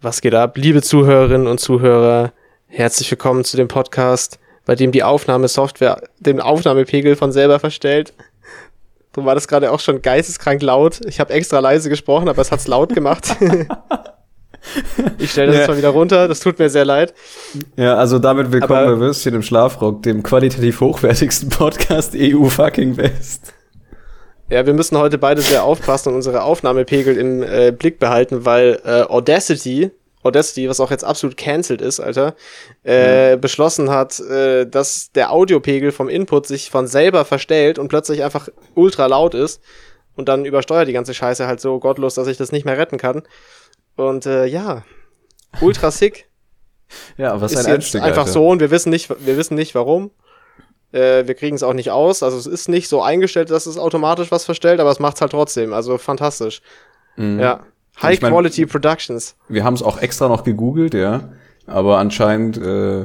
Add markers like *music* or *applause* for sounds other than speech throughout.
Was geht ab, liebe Zuhörerinnen und Zuhörer? Herzlich willkommen zu dem Podcast, bei dem die Aufnahmesoftware den Aufnahmepegel von selber verstellt. So war das gerade auch schon geisteskrank laut. Ich habe extra leise gesprochen, aber es hat's laut gemacht. *laughs* ich stelle das ja. jetzt mal wieder runter. Das tut mir sehr leid. Ja, also damit willkommen aber, bei Würstchen im Schlafrock, dem qualitativ hochwertigsten Podcast EU fucking West. Ja, wir müssen heute beide sehr aufpassen und unsere Aufnahmepegel im äh, Blick behalten, weil äh, Audacity, Audacity, was auch jetzt absolut cancelled ist, Alter, äh, mhm. beschlossen hat, äh, dass der Audiopegel vom Input sich von selber verstellt und plötzlich einfach ultra laut ist und dann übersteuert die ganze Scheiße halt so gottlos, dass ich das nicht mehr retten kann. Und äh, ja, ultra sick. *laughs* ja, was ist ein Einstieg, einfach Alter. so und wir wissen nicht, wir wissen nicht warum. Äh, wir kriegen es auch nicht aus. Also es ist nicht so eingestellt, dass es automatisch was verstellt, aber es macht es halt trotzdem. Also fantastisch. Mhm. Ja. High ich mein, Quality Productions. Wir haben es auch extra noch gegoogelt, ja. Aber anscheinend äh,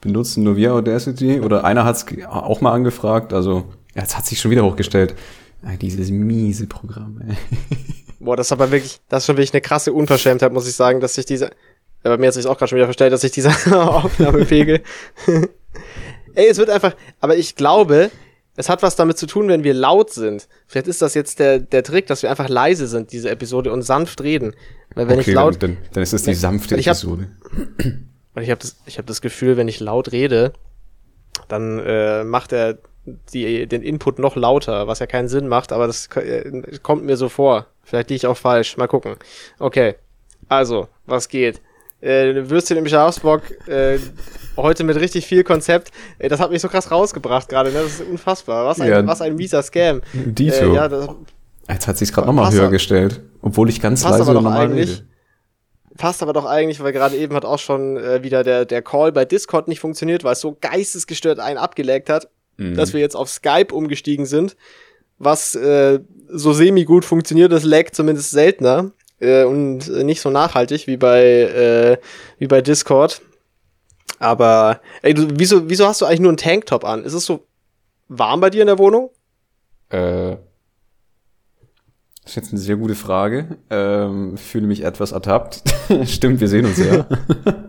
benutzen nur wir Audacity. Oder einer hat es auch mal angefragt. Also, ja, jetzt hat sich schon wieder hochgestellt. Ach, dieses miese Programm, ey. *laughs* Boah, das ist aber wirklich, das ist schon wirklich eine krasse Unverschämtheit, muss ich sagen, dass sich diese, ja, bei mir hat sich auch gerade schon wieder verstellt, dass sich dieser *laughs* Aufnahmepegel Ey, es wird einfach, aber ich glaube, es hat was damit zu tun, wenn wir laut sind. Vielleicht ist das jetzt der, der Trick, dass wir einfach leise sind, diese Episode, und sanft reden. Weil wenn okay, ich laut. Dann, dann ist es die sanfte ich Episode. Hab, ich habe das, ich hab das Gefühl, wenn ich laut rede, dann äh, macht er die, den Input noch lauter, was ja keinen Sinn macht, aber das äh, kommt mir so vor. Vielleicht liege ich auch falsch. Mal gucken. Okay. Also, was geht? Äh, Würstchen im Schafsbock, äh, heute mit richtig viel Konzept. Ey, das hat mich so krass rausgebracht gerade, ne? Das ist unfassbar. Was ein, ja, was ein mieser Scam. Dito. Äh, ja, das, Jetzt hat sich's gerade nochmal höher gestellt, obwohl ich ganz leise aber normal rede. Passt aber doch eigentlich, weil gerade eben hat auch schon äh, wieder der, der Call bei Discord nicht funktioniert, weil es so geistesgestört einen abgeleckt hat, mhm. dass wir jetzt auf Skype umgestiegen sind, was äh, so semi-gut funktioniert, das laggt zumindest seltener äh, und nicht so nachhaltig wie bei, äh, wie bei Discord. Aber, ey, du, wieso, wieso hast du eigentlich nur einen Tanktop an? Ist es so warm bei dir in der Wohnung? Äh, das ist jetzt eine sehr gute Frage. Ähm, fühle mich etwas ertappt. *laughs* Stimmt, wir sehen uns ja.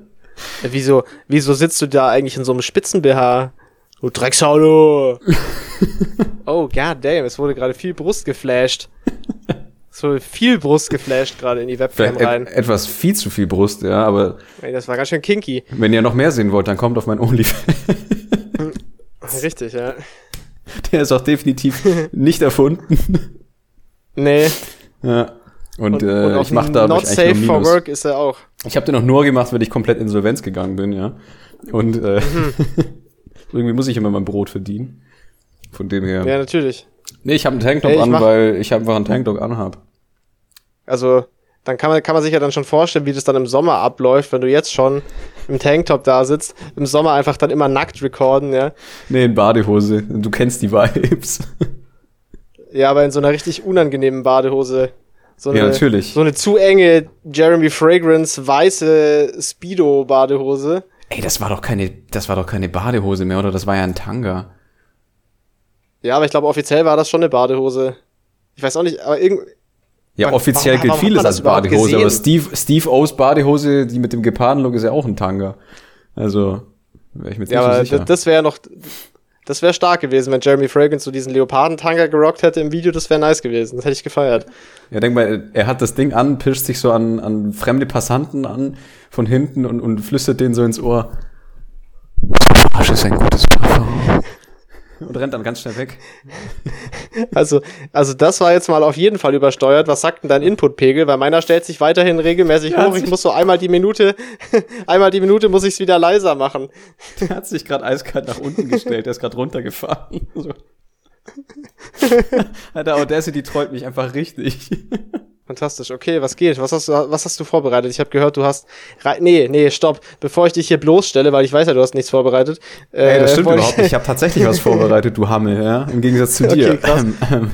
*laughs* wieso, wieso sitzt du da eigentlich in so einem Spitzen-BH? Du Drecksau, du! *laughs* oh, god damn, es wurde gerade viel Brust geflasht so viel Brust geflasht gerade in die Webcam rein. Et etwas viel zu viel Brust, ja, aber. Ey, das war ganz schön kinky. Wenn ihr noch mehr sehen wollt, dann kommt auf mein OnlyFans. *laughs* Richtig, ja. Der ist auch definitiv nicht erfunden. Nee. Ja. Und, und, äh, und ich mache da Not safe for work ist er auch. Ich habe den auch nur gemacht, weil ich komplett insolvenz gegangen bin, ja. Und äh, mhm. *laughs* irgendwie muss ich immer mein Brot verdienen. Von dem her. Ja, natürlich. Nee, ich habe einen Tanktop hey, an, weil ich einfach einen Tanktop anhab. Also, dann kann man, kann man sich ja dann schon vorstellen, wie das dann im Sommer abläuft, wenn du jetzt schon im Tanktop da sitzt, im Sommer einfach dann immer nackt recorden, ja. Nee, in Badehose. Du kennst die Vibes. Ja, aber in so einer richtig unangenehmen Badehose. So eine, ja, natürlich. So eine zu enge Jeremy Fragrance weiße Speedo-Badehose. Ey, das war doch keine, das war doch keine Badehose mehr, oder? Das war ja ein Tanga. Ja, aber ich glaube, offiziell war das schon eine Badehose. Ich weiß auch nicht, aber irgendwie. Ja, offiziell gilt vieles als Badehose, aber Steve, Steve O's Badehose, die mit dem Gepardenlook, ist ja auch ein Tanga. Also, wäre ich mir ja, aber sicher. das wäre noch, das wäre stark gewesen, wenn Jeremy Fragrance so diesen Leopardentanga gerockt hätte im Video, das wäre nice gewesen. Das hätte ich gefeiert. Ja, denk mal, er hat das Ding an, pischt sich so an, an fremde Passanten an von hinten und, und flüstert denen so ins Ohr. Arsch ist ein gutes und rennt dann ganz schnell weg. Also, also das war jetzt mal auf jeden Fall übersteuert. Was sagt denn dein Inputpegel? Weil meiner stellt sich weiterhin regelmäßig der hoch. Ich muss so einmal die Minute, *laughs* einmal die Minute muss ich es wieder leiser machen. Der hat sich gerade eiskalt nach unten gestellt. Der ist gerade runtergefahren. So. *laughs* Alter, Audacity trollt mich einfach richtig. Fantastisch. Okay, was geht? Was hast du, was hast du vorbereitet? Ich habe gehört, du hast. Nee, nee, stopp. Bevor ich dich hier bloßstelle, weil ich weiß ja, du hast nichts vorbereitet. Äh, Ey, das stimmt überhaupt nicht. Ich habe tatsächlich was vorbereitet, du Hammel, ja? Im Gegensatz zu *laughs* dir. Okay, krass. Ähm, ähm.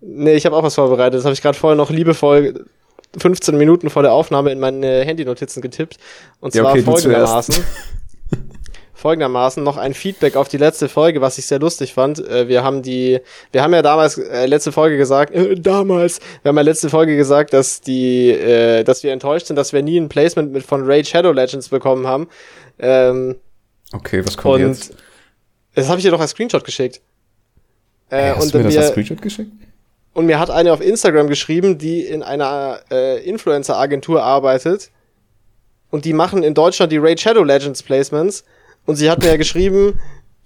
nee, ich habe auch was vorbereitet. Das habe ich gerade vorher noch liebevoll 15 Minuten vor der Aufnahme in meine Handynotizen getippt. Und zwar ja, okay, folgendermaßen. *laughs* folgendermaßen noch ein Feedback auf die letzte Folge, was ich sehr lustig fand. Äh, wir haben die, wir haben ja damals äh, letzte Folge gesagt, äh, damals, wir haben ja letzte Folge gesagt, dass die, äh, dass wir enttäuscht sind, dass wir nie ein Placement mit von Raid Shadow Legends bekommen haben. Ähm, okay, was kommt und jetzt? Das habe ich dir doch als Screenshot geschickt. Äh, hast und du mir das als Screenshot geschickt? Und mir hat eine auf Instagram geschrieben, die in einer äh, Influencer-Agentur arbeitet. Und die machen in Deutschland die Raid Shadow Legends Placements. Und sie hat mir ja geschrieben,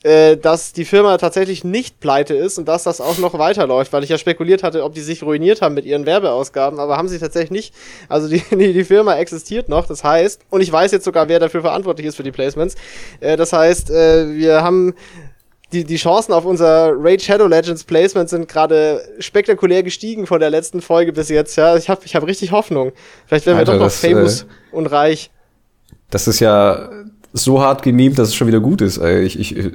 äh, dass die Firma tatsächlich nicht pleite ist und dass das auch noch weiterläuft, weil ich ja spekuliert hatte, ob die sich ruiniert haben mit ihren Werbeausgaben, aber haben sie tatsächlich nicht. Also die, *laughs* die, die Firma existiert noch, das heißt, und ich weiß jetzt sogar, wer dafür verantwortlich ist für die Placements. Äh, das heißt, äh, wir haben die, die Chancen auf unser Raid Shadow Legends Placement sind gerade spektakulär gestiegen von der letzten Folge bis jetzt. Ja, ich habe ich hab richtig Hoffnung. Vielleicht werden Alter, wir doch noch das, famous äh, und reich. Das ist ja so hart gemimt, dass es schon wieder gut ist. Ich, ich, äh,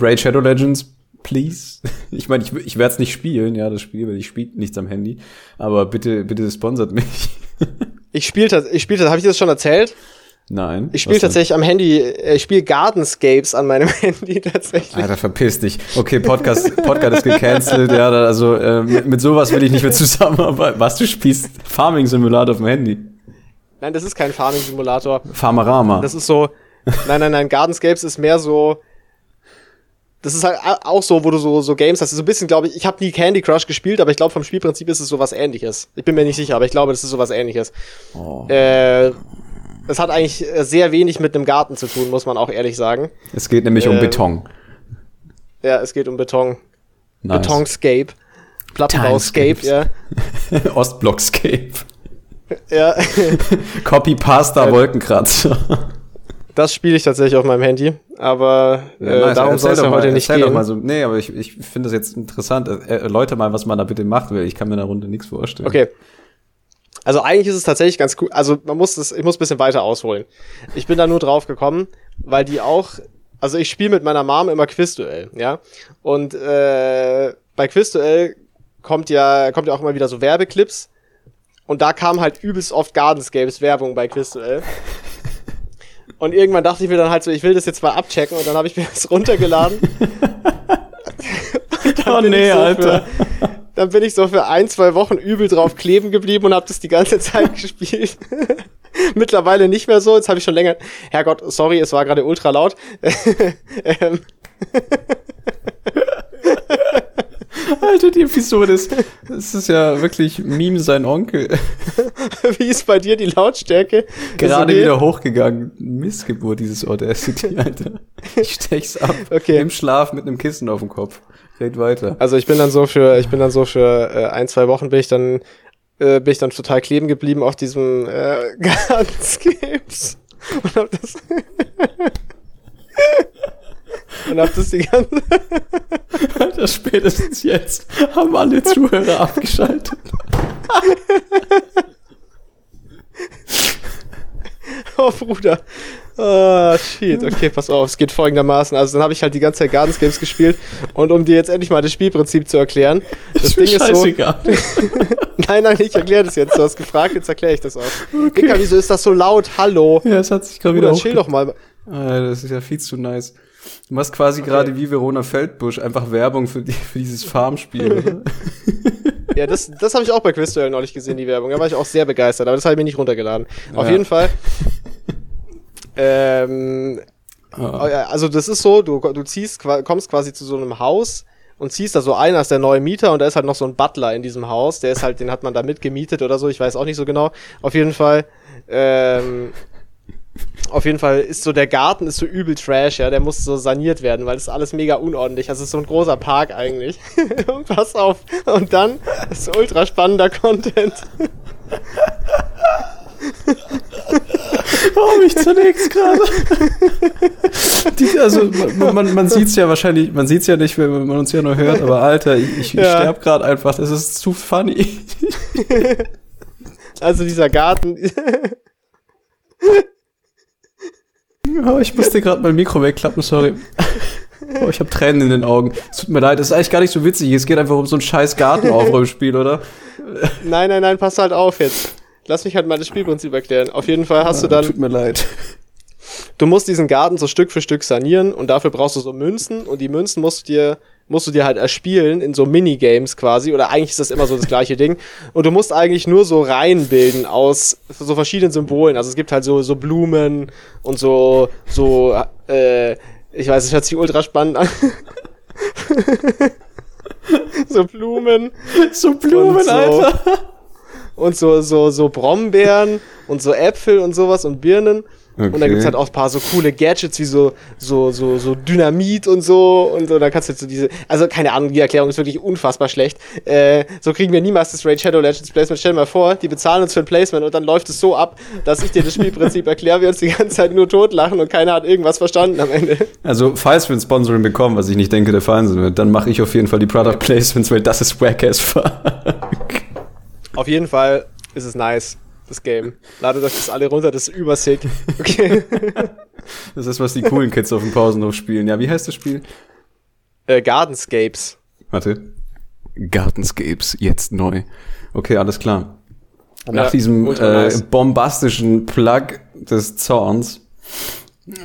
Raid Shadow Legends, please. *laughs* Ich meine, ich, ich werde es nicht spielen, ja, das Spiel, weil ich spiele nichts am Handy. Aber bitte, bitte sponsert mich. *laughs* ich spiele, ich spiele, habe ich dir das schon erzählt? Nein. Ich spiele tatsächlich am Handy, äh, ich spiele Gardenscapes an meinem *laughs* Handy tatsächlich. Alter, verpiss dich. Okay, Podcast, Podcast ist gecancelt, ja, also äh, mit, mit sowas will ich nicht mehr zusammenarbeiten. Was, du spielst Farming Simulator auf dem Handy? Nein, das ist kein Farming Simulator. Farmerama. Das ist so, nein, nein, nein, Gardenscapes ist mehr so, das ist halt auch so, wo du so, so Games hast. So ein bisschen, glaube ich, ich habe nie Candy Crush gespielt, aber ich glaube, vom Spielprinzip ist es sowas ähnliches. Ich bin mir nicht sicher, aber ich glaube, das ist sowas ähnliches. Oh. Äh, es hat eigentlich sehr wenig mit einem Garten zu tun, muss man auch ehrlich sagen. Es geht nämlich ähm, um Beton. Ja, es geht um Beton. Nice. Betonscape. Plattenbauscape, ja. *laughs* Ostblockscape. Ja. *laughs* Copy-Pasta Wolkenkratzer. *laughs* Das spiele ich tatsächlich auf meinem Handy, aber ja, äh, nice. darum soll es ja heute nicht gehen. Doch mal so, nee, aber ich, ich finde das jetzt interessant. Erläuter mal, was man da bitte macht, weil ich kann mir in der Runde nichts vorstellen. Okay. Also eigentlich ist es tatsächlich ganz cool. Also man muss das, ich muss ein bisschen weiter ausholen. Ich bin da nur drauf gekommen, weil die auch, also ich spiele mit meiner Mom immer Quizduell, ja. Und äh, bei Quizduell kommt ja, kommt ja auch immer wieder so Werbeclips. Und da kam halt übelst oft Gardenscapes Werbung bei Quizduell. Und irgendwann dachte ich mir dann halt so, ich will das jetzt mal abchecken und dann habe ich mir das runtergeladen. *laughs* oh nee, so Alter. Für, dann bin ich so für ein, zwei Wochen übel drauf kleben geblieben und habe das die ganze Zeit *laughs* gespielt. *laughs* Mittlerweile nicht mehr so, jetzt habe ich schon länger. Herrgott, sorry, es war gerade ultra laut. ähm. Alter, die Episode ist, das ist ja wirklich Meme sein Onkel. *laughs* Wie ist bei dir die Lautstärke? Gerade okay? wieder hochgegangen. Missgeburt, dieses Audacity, Alter. Ich stech's ab. Okay. Im Schlaf mit einem Kissen auf dem Kopf. Red weiter. Also ich bin dann so für, ich bin dann so für äh, ein, zwei Wochen bin ich dann, äh, bin ich dann total kleben geblieben auf diesem äh, *laughs* Gartenscapes. Und hab das *laughs* und hab das die ganze *laughs* Alter, spätestens jetzt haben alle Zuhörer abgeschaltet. *laughs* oh Bruder. Ah, oh, shit. Okay, pass auf. Es geht folgendermaßen. Also dann habe ich halt die ganze Zeit Gardens Games gespielt. Und um dir jetzt endlich mal das Spielprinzip zu erklären. Das Ding ist so. *laughs* nein, nein, ich erkläre das jetzt. Du hast gefragt, jetzt erkläre ich das auch. Okay. Dicker, wieso ist das so laut? Hallo. Ja, es hat sich gerade wieder. Chill doch mal. Ah, das ist ja viel zu nice. Du machst quasi okay. gerade wie Verona Feldbusch einfach Werbung für, die, für dieses Farmspiel. *laughs* ja, das, das habe ich auch bei Quizduell neulich gesehen, die Werbung. Da war ich auch sehr begeistert, aber das habe ich mir nicht runtergeladen. Ja. Auf jeden Fall. Ähm, oh. Also das ist so, du, du ziehst, kommst quasi zu so einem Haus und ziehst da so ein als der neue Mieter und da ist halt noch so ein Butler in diesem Haus, der ist halt, den hat man da mitgemietet oder so, ich weiß auch nicht so genau. Auf jeden Fall, ähm, auf jeden Fall ist so der Garten ist so übel trash, ja, der muss so saniert werden, weil das ist alles mega unordentlich. Das ist so ein großer Park eigentlich. und *laughs* pass auf. Und dann ist ultra spannender Content. Warum ich zunächst gerade? also man, man, man sieht es ja wahrscheinlich, man sieht es ja nicht, wenn man uns ja nur hört, aber Alter, ich, ich ja. sterbe gerade einfach, das ist zu funny. *laughs* also dieser Garten. *laughs* oh, ich musste gerade mein Mikro wegklappen, sorry. Oh, ich habe Tränen in den Augen. Es tut mir leid, das ist eigentlich gar nicht so witzig. Es geht einfach um so ein scheiß Gartenaufräumspiel, oder? Nein, nein, nein, pass halt auf jetzt. Lass mich halt mal das Spielprinzip erklären. Auf jeden Fall hast ja, du dann. Tut mir leid. Du musst diesen Garten so Stück für Stück sanieren und dafür brauchst du so Münzen und die Münzen musst du dir musst du dir halt erspielen in so Minigames quasi oder eigentlich ist das immer so das gleiche Ding und du musst eigentlich nur so Reihen bilden aus so verschiedenen Symbolen. Also es gibt halt so so Blumen und so so äh, ich weiß, es hört sich ultra spannend an. *laughs* so Blumen, so Blumen, so, Alter. Und so so so Brombeeren und so Äpfel und sowas und Birnen. Okay. Und dann gibt's halt auch ein paar so coole Gadgets wie so, so, so, so Dynamit und so. Und so, dann kannst du jetzt so diese. Also keine Ahnung, die Erklärung ist wirklich unfassbar schlecht. Äh, so kriegen wir niemals das Raid Shadow Legends Placement. Stell dir mal vor, die bezahlen uns für ein Placement und dann läuft es so ab, dass ich dir das Spielprinzip *laughs* erkläre, wir uns die ganze Zeit nur totlachen und keiner hat irgendwas verstanden am Ende. Also, falls wir ein Sponsoring bekommen, was ich nicht denke, der Fall sein wird, dann mache ich auf jeden Fall die Product Placements, weil das ist wack as fuck. Auf jeden Fall ist es nice das Game. Ladet euch das alle runter, das ist übersick. Okay. *laughs* das ist, was die coolen Kids auf dem Pausenhof spielen. Ja, wie heißt das Spiel? Äh, Gardenscapes. Warte. Gardenscapes, jetzt neu. Okay, alles klar. Nach ja, diesem äh, bombastischen Plug des Zorns.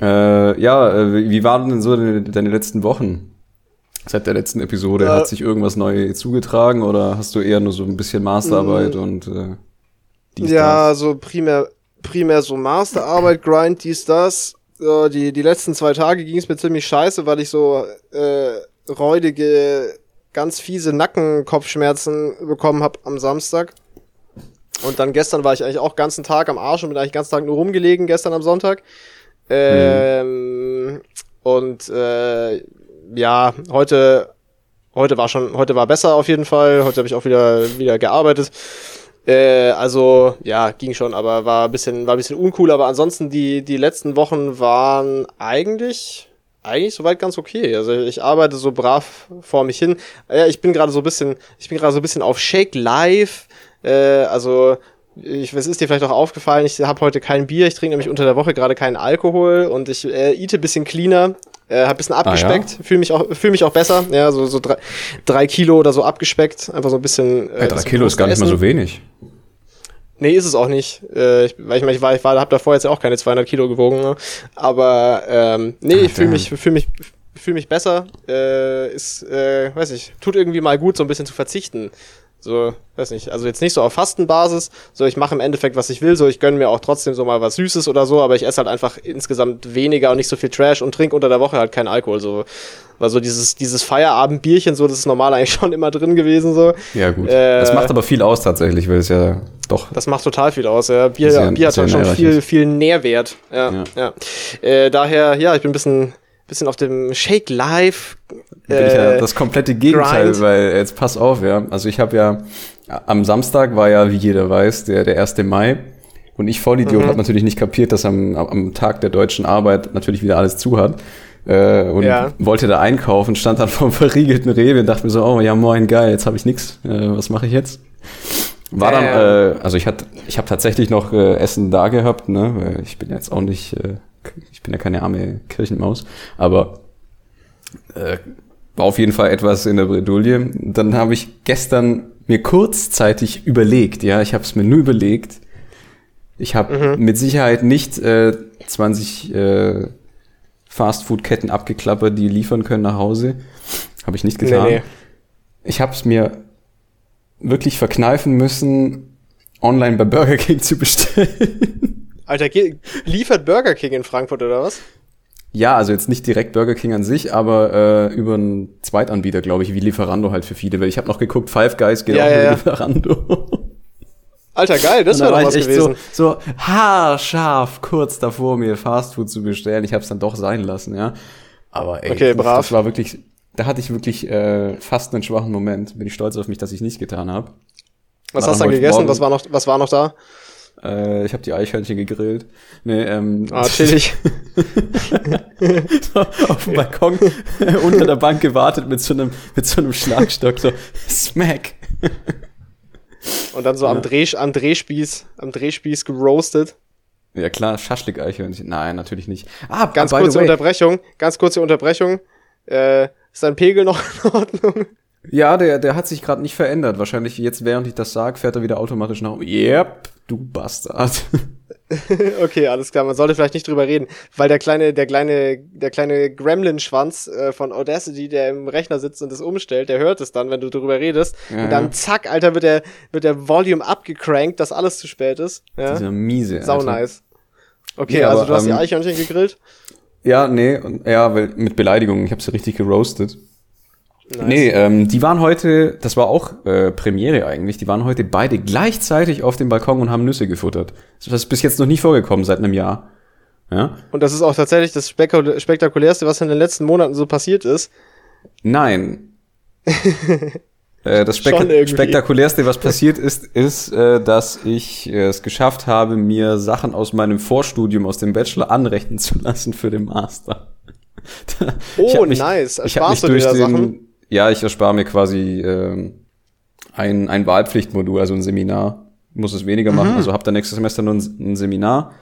Äh, ja, äh, wie waren denn so deine, deine letzten Wochen? Seit der letzten Episode, äh, hat sich irgendwas neu zugetragen oder hast du eher nur so ein bisschen Masterarbeit und äh dies, ja, das. so primär, primär so Masterarbeit, Grind, dies, das. So, die, die letzten zwei Tage ging es mir ziemlich scheiße, weil ich so äh, räudige, ganz fiese Nackenkopfschmerzen bekommen habe am Samstag. Und dann gestern war ich eigentlich auch ganzen Tag am Arsch und bin eigentlich ganzen Tag nur rumgelegen, gestern am Sonntag. Ähm, mhm. Und äh, ja, heute, heute war schon, heute war besser auf jeden Fall. Heute habe ich auch wieder, wieder gearbeitet. Äh, also, ja, ging schon, aber war ein bisschen, war ein bisschen uncool, aber ansonsten die, die letzten Wochen waren eigentlich, eigentlich soweit ganz okay. Also ich arbeite so brav vor mich hin. Ja, ich bin gerade so ein bisschen, ich bin gerade so ein bisschen auf Shake Live. Äh, also ich, es ist dir vielleicht auch aufgefallen, ich habe heute kein Bier, ich trinke nämlich unter der Woche gerade keinen Alkohol und ich äh, eate bisschen cleaner, äh, hab ein bisschen abgespeckt, ah, ja? fühle mich auch fühl mich auch besser, ja, so so drei, drei Kilo oder so abgespeckt, einfach so ein bisschen. Äh, ja, drei Kilo ist gar nicht essen. mal so wenig. Nee, ist es auch nicht. Äh, ich, weil ich meine, ich war, ich war, hab davor jetzt ja auch keine 200 Kilo gewogen, ne? aber ähm, nee, ah, ich fühle mich, fühle mich, fühle mich besser. Äh, ist, äh, weiß ich, tut irgendwie mal gut, so ein bisschen zu verzichten. So, weiß nicht, also jetzt nicht so auf Fastenbasis, so ich mache im Endeffekt, was ich will, so ich gönn mir auch trotzdem so mal was Süßes oder so, aber ich esse halt einfach insgesamt weniger und nicht so viel Trash und trinke unter der Woche halt keinen Alkohol, so. Weil so dieses, dieses Feierabendbierchen, so, das ist normal eigentlich *laughs* schon immer drin gewesen, so. Ja, gut. Äh, das macht aber viel aus tatsächlich, weil es ja doch. Das macht total viel aus, ja. Bier, sehr, Bier hat halt schon viel, viel Nährwert, ja, ja. ja. Äh, daher, ja, ich bin ein bisschen, bisschen auf dem Shake Live. Bin äh, ich ja äh, das komplette Gegenteil, Grind. weil jetzt pass auf, ja. Also ich habe ja am Samstag war ja, wie jeder weiß, der, der 1. Mai. Und ich Vollidiot mhm. habe natürlich nicht kapiert, dass am, am Tag der deutschen Arbeit natürlich wieder alles zu hat. Äh, und ja. wollte da einkaufen, stand dann *laughs* vor einem verriegelten Rewe und dachte mir so, oh ja moin, geil, jetzt habe ich nix. Äh, was mache ich jetzt? War dann, äh, also ich hatte, ich habe tatsächlich noch äh, Essen da gehabt, ne? Weil ich bin jetzt auch nicht äh, ich bin ja keine arme Kirchenmaus, aber äh, war auf jeden Fall etwas in der Bredouille. Dann habe ich gestern mir kurzzeitig überlegt, ja, ich habe es mir nur überlegt. Ich habe mhm. mit Sicherheit nicht äh, 20 äh, Fastfood-Ketten abgeklappert, die liefern können nach Hause. Habe ich nicht getan. Nee, nee. Ich habe es mir wirklich verkneifen müssen, online bei Burger King zu bestellen. *laughs* Alter, liefert Burger King in Frankfurt oder was? Ja, also jetzt nicht direkt Burger King an sich, aber äh, über einen Zweitanbieter, glaube ich, wie Lieferando halt für viele. Weil ich habe noch geguckt, Five Guys geht ja, auch ja, über ja. Lieferando. Alter, geil, das wäre doch was gewesen. So, so haarscharf kurz davor, mir Fastfood zu bestellen. Ich habe es dann doch sein lassen, ja. Aber ey, okay, brav. das war wirklich, da hatte ich wirklich äh, fast einen schwachen Moment. Bin ich stolz auf mich, dass ich nicht getan habe. Was hast du dann gegessen? Was war noch, was war noch da? Äh, ich habe die Eichhörnchen gegrillt. Nee, ähm, ah, chillig. *laughs* auf dem Balkon unter der Bank gewartet mit so einem, mit so einem Schlagstock, so Smack. Und dann so ja. am, Dreh, am Drehspieß, am Drehspieß geroastet. Ja klar, Schaschlik-Eichhörnchen. Nein, natürlich nicht. Ah, ganz kurze Unterbrechung, ganz kurze Unterbrechung. Äh, ist dein Pegel noch in Ordnung? Ja, der, der hat sich gerade nicht verändert. Wahrscheinlich jetzt, während ich das sage, fährt er wieder automatisch nach oben. Yep, du Bastard. *laughs* okay, alles klar. Man sollte vielleicht nicht drüber reden, weil der kleine, der kleine, der kleine Gremlin-Schwanz äh, von Audacity, der im Rechner sitzt und das umstellt, der hört es dann, wenn du drüber redest. Ja. Und dann zack, Alter, wird der, wird der Volume abgecrankt, dass alles zu spät ist. Ja? Dieser miese. Sau Alter. nice. Okay, nee, also aber, du hast ähm, die Eichhörnchen gegrillt? Ja, nee, ja, weil mit Beleidigungen, ich habe sie richtig geroastet. Nice. Nee, ähm, die waren heute, das war auch äh, Premiere eigentlich, die waren heute beide gleichzeitig auf dem Balkon und haben Nüsse gefuttert. Das ist bis jetzt noch nie vorgekommen seit einem Jahr. Ja? Und das ist auch tatsächlich das spektakulärste, was in den letzten Monaten so passiert ist. Nein. *laughs* äh, das Spek spektakulärste, was passiert ist, ist, äh, dass ich äh, es geschafft habe, mir Sachen aus meinem Vorstudium, aus dem Bachelor anrechnen zu lassen für den Master. *laughs* oh, mich, nice. Ersparst du dir da Sachen? Ja, ich erspare mir quasi ähm, ein, ein Wahlpflichtmodul, also ein Seminar. Muss es weniger mhm. machen. Also habe dann nächstes Semester nur ein, ein, Seminar,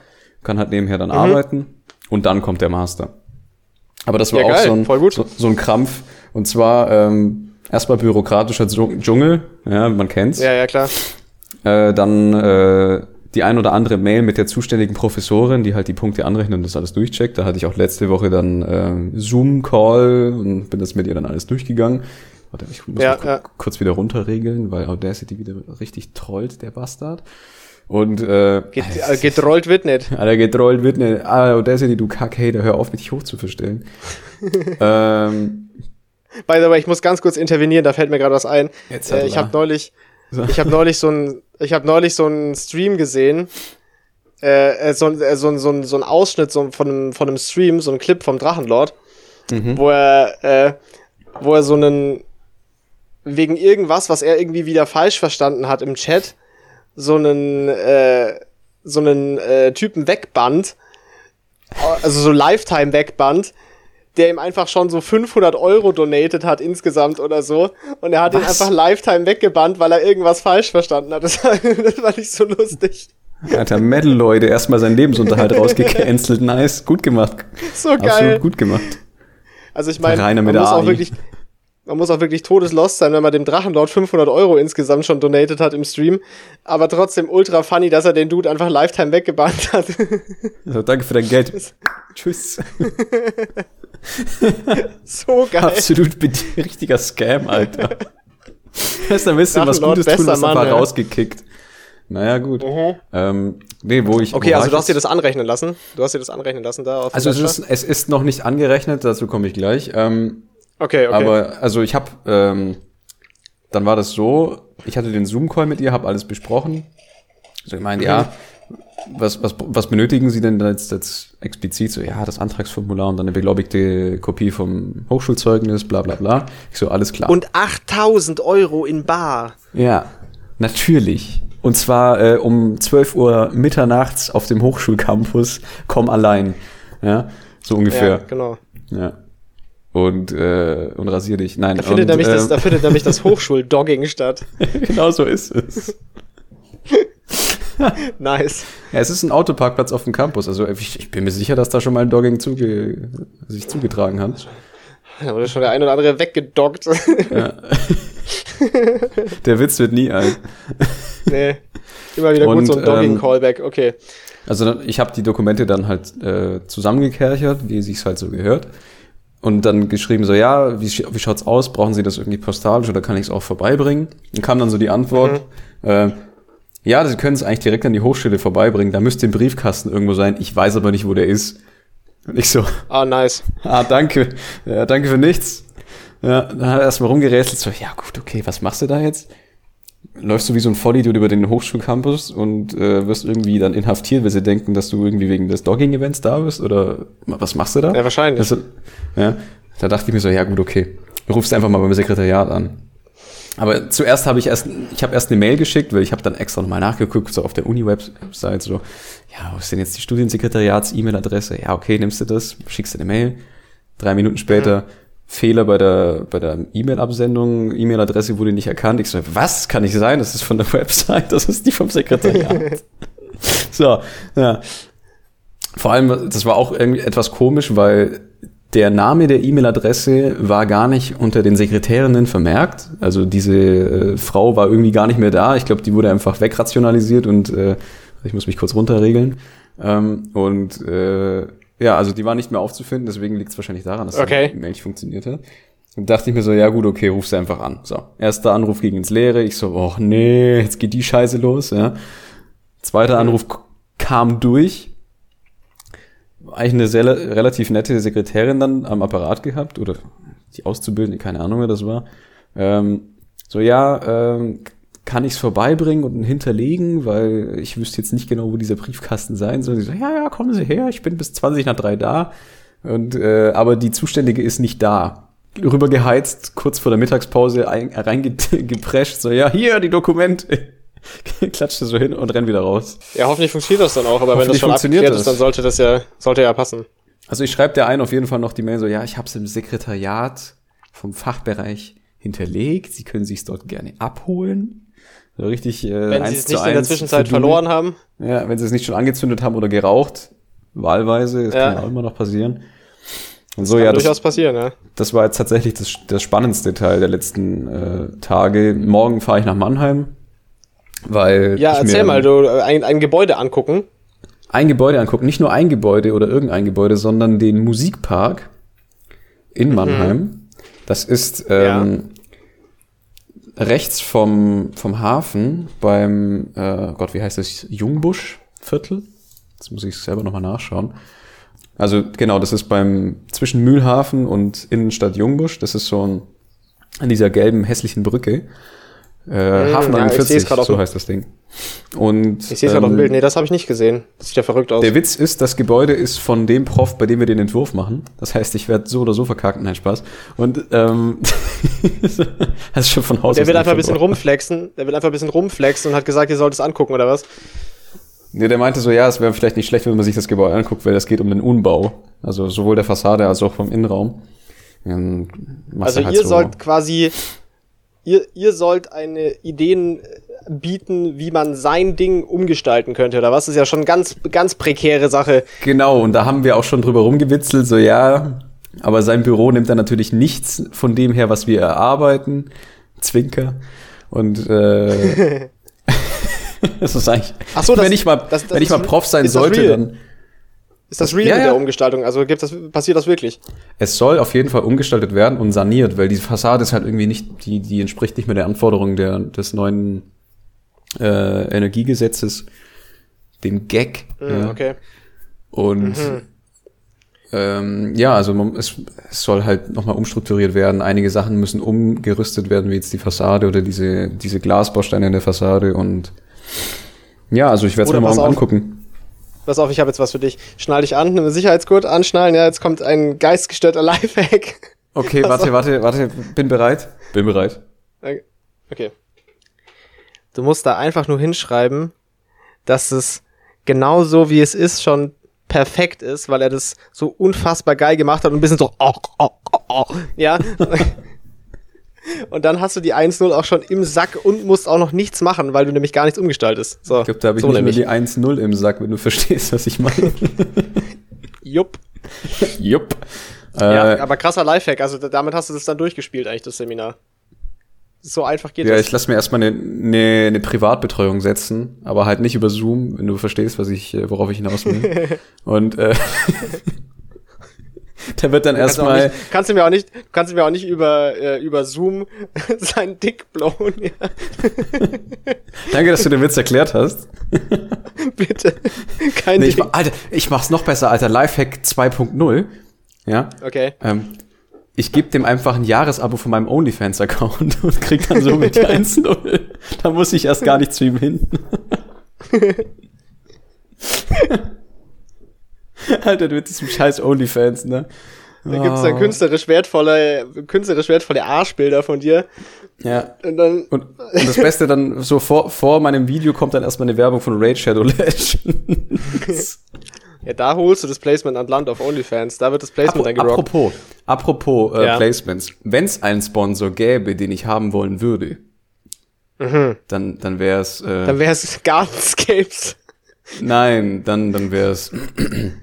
kann halt nebenher dann mhm. arbeiten und dann kommt der Master. Aber das war ja, auch so, ein, so, so, ein Krampf. Und zwar ähm, erstmal bürokratischer Dschungel, ja, man kennt's. Ja, ja, klar. Äh, dann äh, die ein oder andere Mail mit der zuständigen Professorin, die halt die Punkte anrechnet und das alles durchcheckt. Da hatte ich auch letzte Woche dann äh, Zoom-Call und bin das mit ihr dann alles durchgegangen. Warte, ich muss ja, ja. kurz wieder runterregeln, weil Audacity wieder richtig trollt, der Bastard. Und äh, Get, *laughs* äh, getrollt wird nicht. *laughs* Alter, getrollt wird nicht. Ah, Audacity, du Kackhater, hör auf, mich hoch zu verstellen. *laughs* ähm, By the way, ich muss ganz kurz intervenieren, da fällt mir gerade was ein. Jetzt äh, ich habe neulich. Ich habe neulich so ein ich habe neulich so einen Stream gesehen, äh, äh so, äh, so, so, so ein Ausschnitt so von, einem, von einem Stream, so ein Clip vom Drachenlord, mhm. wo er, äh, wo er so einen, wegen irgendwas, was er irgendwie wieder falsch verstanden hat im Chat, so einen, äh, so einen äh, Typen wegband, also so Lifetime wegband, der ihm einfach schon so 500 Euro donated hat insgesamt oder so. Und er hat Was? ihn einfach Lifetime weggebannt, weil er irgendwas falsch verstanden hat. *laughs* Das, das war nicht so lustig. Alter, Metal-Leute, erstmal seinen Lebensunterhalt *laughs* rausgecancelt. Nice, gut gemacht. So geil. Absolut gut gemacht. Also ich meine, man muss auch wirklich, man muss auch wirklich todeslost sein, wenn man dem Drachenlord 500 Euro insgesamt schon donated hat im Stream. Aber trotzdem ultra funny, dass er den Dude einfach Lifetime weggebannt hat. Also danke für dein Geld. *laughs* Tschüss. *laughs* so geil. Absolut richtiger Scam, Alter. *laughs* Hast ein bisschen was Gutes tun, was einfach ja. rausgekickt. Naja, gut. Mhm. Ähm, nee, wo ich. Okay, also du hast dir das anrechnen lassen. Du hast dir das anrechnen lassen da auf Also es ist, es ist noch nicht angerechnet, dazu komme ich gleich. Ähm, okay, okay. Aber also ich habe, ähm, dann war das so, ich hatte den Zoom-Call mit ihr, habe alles besprochen. Also ich meine, mhm. ja, was, was, was benötigen Sie denn jetzt, jetzt explizit? So, ja, das Antragsformular und dann eine beglaubigte Kopie vom Hochschulzeugnis, bla bla bla. Ich so, alles klar. Und 8000 Euro in Bar. Ja, natürlich. Und zwar äh, um 12 Uhr mitternachts auf dem Hochschulcampus, komm allein. Ja, so ungefähr. Ja, genau. Ja. Und, äh, und rasier dich. Nein, da findet, und, nämlich, äh, das, da findet nämlich das *laughs* Hochschuldogging statt. genau so ist es. *laughs* nice. Ja, es ist ein Autoparkplatz auf dem Campus. Also ich, ich bin mir sicher, dass da schon mal ein Dogging zuge sich zugetragen hat. Da wurde schon der ein oder andere weggedoggt. Ja. der Witz wird nie alt. Nee. Immer wieder Und, gut so ein Dogging-Callback, ähm, okay. Also ich habe die Dokumente dann halt äh, zusammengekerchert, wie sich's halt so gehört. Und dann geschrieben so, ja, wie, wie schaut's aus? Brauchen Sie das irgendwie postalisch oder kann ich es auch vorbeibringen? Und kam dann so die Antwort, mhm. äh, ja, Sie können es eigentlich direkt an die Hochschule vorbeibringen. Da müsste ein Briefkasten irgendwo sein. Ich weiß aber nicht, wo der ist. Und ich so. Ah, nice. Ah, danke. Ja, danke für nichts. Ja, dann hat er erstmal rumgerätselt. So, ja, gut, okay, was machst du da jetzt? Läufst du wie so ein Vollidiot über den Hochschulcampus und äh, wirst irgendwie dann inhaftiert, weil sie denken, dass du irgendwie wegen des Dogging-Events da bist? Oder was machst du da? Ja, wahrscheinlich. Das, ja, da dachte ich mir so, ja, gut, okay. Rufst einfach mal beim Sekretariat an. Aber zuerst habe ich erst, ich habe erst eine Mail geschickt, weil ich habe dann extra nochmal nachgeguckt, so auf der Uni-Website, so, ja, was ist denn jetzt die Studiensekretariats-E-Mail-Adresse? Ja, okay, nimmst du das, schickst du eine Mail. Drei Minuten später, mhm. Fehler bei der, bei der E-Mail-Absendung, E-Mail-Adresse wurde nicht erkannt. Ich so, was kann nicht sein? Das ist von der *laughs* Website, das ist die vom Sekretariat. *laughs* so, ja. Vor allem, das war auch irgendwie etwas komisch, weil der Name der E-Mail-Adresse war gar nicht unter den Sekretärinnen vermerkt. Also diese äh, Frau war irgendwie gar nicht mehr da. Ich glaube, die wurde einfach wegrationalisiert und äh, ich muss mich kurz runterregeln. Ähm, und äh, ja, also die war nicht mehr aufzufinden, deswegen liegt es wahrscheinlich daran, dass Okay. die Mail nicht funktioniert hat. Und dachte ich mir so, ja gut, okay, ruf sie einfach an. So, erster Anruf ging ins Leere. Ich so, och nee, jetzt geht die Scheiße los, ja. Zweiter Anruf kam durch. Eigentlich eine sehr, relativ nette Sekretärin dann am Apparat gehabt oder die Auszubildende, keine Ahnung, wer das war. Ähm, so, ja, ähm, kann ich's vorbeibringen und hinterlegen, weil ich wüsste jetzt nicht genau, wo dieser Briefkasten sein soll. Sie so, ja, ja, kommen Sie her, ich bin bis 20 nach drei da. Und äh, aber die Zuständige ist nicht da. Rübergeheizt, kurz vor der Mittagspause ein, reingeprescht, so, ja, hier die Dokumente. *laughs* Klatschte so hin und renn wieder raus. Ja, hoffentlich funktioniert das dann auch, aber wenn das schon funktioniert abgeklärt das. ist, dann sollte das ja, sollte ja passen. Also ich schreibe der einen auf jeden Fall noch die Mail so, ja, ich habe es im Sekretariat vom Fachbereich hinterlegt. Sie können sich dort gerne abholen. So richtig äh, Wenn sie es nicht in der Zwischenzeit verloren haben. Ja, wenn sie es nicht schon angezündet haben oder geraucht, wahlweise, das Ja. kann ja auch immer noch passieren. Und so, Kann ja, durchaus das, passieren, ja. das war jetzt tatsächlich das, das spannendste Teil der letzten äh, Tage. Morgen fahre ich nach Mannheim, weil Ja, erzähl mal, du, äh, ein, ein Gebäude angucken. ein Gebäude angucken. Nicht nur ein Gebäude oder irgendein Gebäude, sondern den Musikpark in Mannheim. Das ist ähm, rechts vom, vom Hafen beim, äh, Gott, wie heißt das? Jungbusch-Viertel? Jetzt muss ich selber nochmal nachschauen. Also genau, das ist beim zwischen Mühlhafen und Innenstadt Jungbusch. Das ist so ein an dieser gelben hässlichen Brücke. Äh, Hafen ja, ich 41, seh's grad auf so heißt das Ding. Und Ich sehe es gerade auf dem ähm, Bild. Nee, das habe ich nicht gesehen. Das sieht ja verrückt aus. der Witz ist, das Gebäude ist von dem Prof, bei dem wir den Entwurf machen. Das heißt, ich werde so oder so verkacken, nein, Spaß. Und ähm, *laughs* das ist schon von Haus Der will einfach ein bisschen rumflexen. Der will einfach ein bisschen rumflexen und hat gesagt, ihr sollt es angucken, oder was? Nee, der meinte so, ja, es wäre vielleicht nicht schlecht, wenn man sich das Gebäude anguckt, weil es geht um den Unbau. Also sowohl der Fassade als auch vom Innenraum. Also halt ihr so- sollt quasi, ihr, ihr sollt eine Ideen äh, bieten, wie man sein Ding umgestalten könnte, oder was? Das ist ja schon ganz, ganz prekäre Sache. Genau, und da haben wir auch schon drüber rumgewitzelt, so ja, aber sein Büro nimmt dann natürlich nichts von dem her, was wir erarbeiten. Zwinker. Und äh, *laughs* *laughs* das ist eigentlich. Ach so, das- wenn ich mal, das- das wenn ich mal Prof sein sollte, dann. Ist das real Ja, mit der Umgestaltung? Also gibt das, passiert das wirklich? Es soll auf jeden Fall umgestaltet werden und saniert, weil die Fassade ist halt irgendwie nicht, die, die entspricht nicht mehr der Anforderungen der, des neuen äh, Energiegesetzes, dem GAG. Hm, ja. Okay. Und ähm, ja, also man, es, es soll halt nochmal umstrukturiert werden. Einige Sachen müssen umgerüstet werden, wie jetzt die Fassade oder diese, diese Glasbausteine in der Fassade. Und ja, also ich werde es mir morgen auf. angucken. Pass auf, ich habe jetzt was für dich. Schnall dich an, nimm einen Sicherheitsgurt, anschnallen. Ja, jetzt kommt ein geistgestörter *laughs* Lifehack. Okay, Pass warte, warte, warte, bin bereit. Bin bereit. Okay. Du musst da einfach nur hinschreiben, dass es genau so wie es ist schon perfekt ist, weil er das so unfassbar geil gemacht hat und ein bisschen so oh, oh, oh, oh, ja. *laughs* Und dann hast du die 1-0 auch schon im Sack und musst auch noch nichts machen, weil du nämlich gar nichts umgestaltest. So, Ich glaube, da habe ich so nicht nämlich. nur die 1-0 im Sack, wenn du *laughs* verstehst, was ich meine. Jupp. Jupp. Ja, Äh, aber krasser Lifehack. Also da- damit hast du das dann durchgespielt, eigentlich, das Seminar. So einfach geht ja, das. ich lasse mir erstmal eine, eine, eine Privatbetreuung setzen, aber halt nicht über Zoom, wenn du verstehst, was ich, äh, worauf ich hinaus will. *laughs* Und äh, *laughs* *laughs* der wird dann erstmal. kannst du mir auch nicht, kannst du mir auch nicht über, äh, über Zoom *laughs* seinen Dick blowen, ja. *laughs* Danke, dass du den Witz erklärt hast. Bitte. Kein Nee, ich, Alter, ich mach's noch besser, Alter. Lifehack 2.0. Ja. Okay. Ähm, ich gebe dem einfach ein Jahresabo von meinem OnlyFans-Account und krieg dann somit die 1.0. Da muss ich erst gar nicht zu ihm hin. *laughs* Alter, mit diesem scheiß OnlyFans, ne? Da gibt's Oh. dann künstlerisch wertvolle, künstlerisch wertvolle Arschbilder von dir. Ja. Und dann, Und, und das Beste dann, so vor, vor meinem Video kommt dann erstmal eine Werbung von Raid Shadow Legends. *laughs* *laughs* ja, da holst du das Placement an Land auf OnlyFans. Da wird das Placement dann gerockt. apropos, apropos äh, Ja. Placements. Wenn es einen Sponsor gäbe, den ich haben wollen würde, dann, dann wäre es, äh, Mhm. Dann wär's Gardenscapes. nein, dann, dann wäre es *clears throat*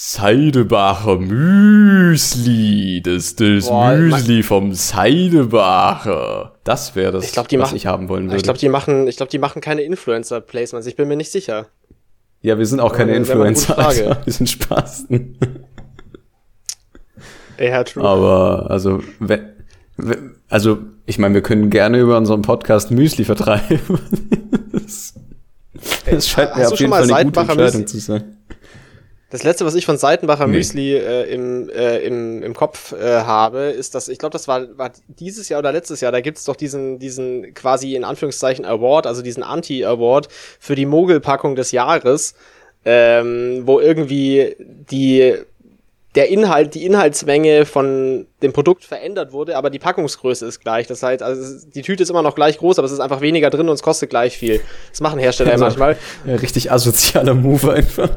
Seidebacher Müsli. Das, das Boah, Müsli vom Seidebacher. Das wäre das, Ich glaub, die was machen- ich haben wollen würde. Ich glaube, die machen, ich glaube, die machen keine Influencer-Placements. Ich bin mir nicht sicher. Ja, wir sind auch keine Influencer, Alter. *laughs* wir sind Spasten. Ja, true. Aber, also, wenn, also, ich meine, wir können gerne über unseren Podcast Müsli vertreiben. *laughs* das, das scheint mir auf jeden Fall eine gute Entscheidung zu sein. Das letzte, was ich von Seitenbacher nee. Müsli äh, im, äh, im, im Kopf äh, habe, ist, dass ich glaube, das war, war dieses Jahr oder letztes Jahr, da gibt's doch diesen, diesen quasi in Anführungszeichen Award, also diesen Anti-Award für die Mogelpackung des Jahres, ähm, wo irgendwie die der Inhalt, die Inhaltsmenge von dem Produkt verändert wurde, aber die Packungsgröße ist gleich. Das heißt, also die Tüte ist immer noch gleich groß, aber es ist einfach weniger drin und es kostet gleich viel. Das machen Hersteller also, manchmal. Ja, richtig asozialer Move einfach.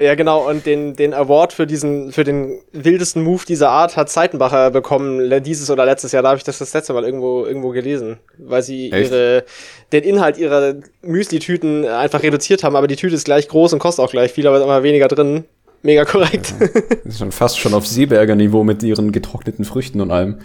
Ja, genau, und den, den Award für diesen, für den wildesten Move dieser Art hat Seitenbacher bekommen, dieses oder letztes Jahr, da habe ich das das letzte Mal irgendwo, irgendwo gelesen, weil sie Echt? ihre, den Inhalt ihrer Müsli-Tüten einfach reduziert haben, aber die Tüte ist gleich groß und kostet auch gleich viel, aber ist immer weniger drin. Mega korrekt. Ja, ist schon fast schon auf Seeberger Niveau mit ihren getrockneten Früchten und allem.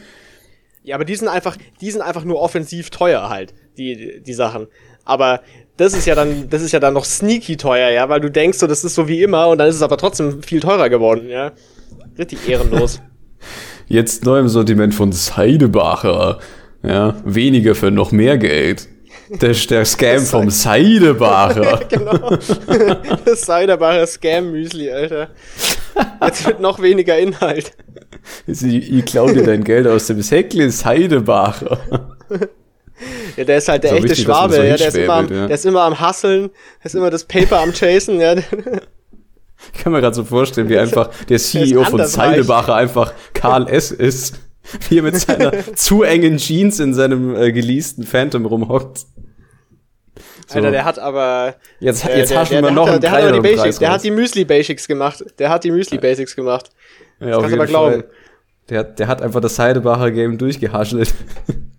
Ja, aber die sind einfach, die sind einfach nur offensiv teuer halt, die, die Sachen. Aber das ist ja dann, das ist ja dann noch sneaky teuer, ja, weil du denkst so, das ist so wie immer und dann ist es aber trotzdem viel teurer geworden, ja. Richtig ehrenlos. *laughs* Jetzt neu im Sortiment von Seidebacher. Ja, weniger für noch mehr Geld. Der, der Scam *laughs* vom Seidebacher. *laughs* genau. Das Seidebacher Scam-Müsli, Alter. Jetzt wird noch weniger Inhalt. Ich, ich klau dir dein Geld aus dem Säckle Seidebacher. Ja, der ist halt der so echte wichtig, Schwabe, ja, der ist, immer am, ja. der ist immer am Hasseln, der ist immer das Paper am Chasen, ja. Ich kann mir gerade so vorstellen, wie einfach der CEO von Seidebacher einfach Karl S. ist, wie er mit seiner *laughs* zu engen Jeans in seinem äh, geleasten Phantom rumhockt. So. Alter, der hat aber. Jetzt, äh, jetzt haschen wir noch einen der hat die Basics, Der hat die Müsli Basics gemacht. Der hat die Müsli Basics gemacht. Ja, das kannst du aber glauben. Der, der hat einfach das Seidebacher Game durchgehaschelt. *laughs*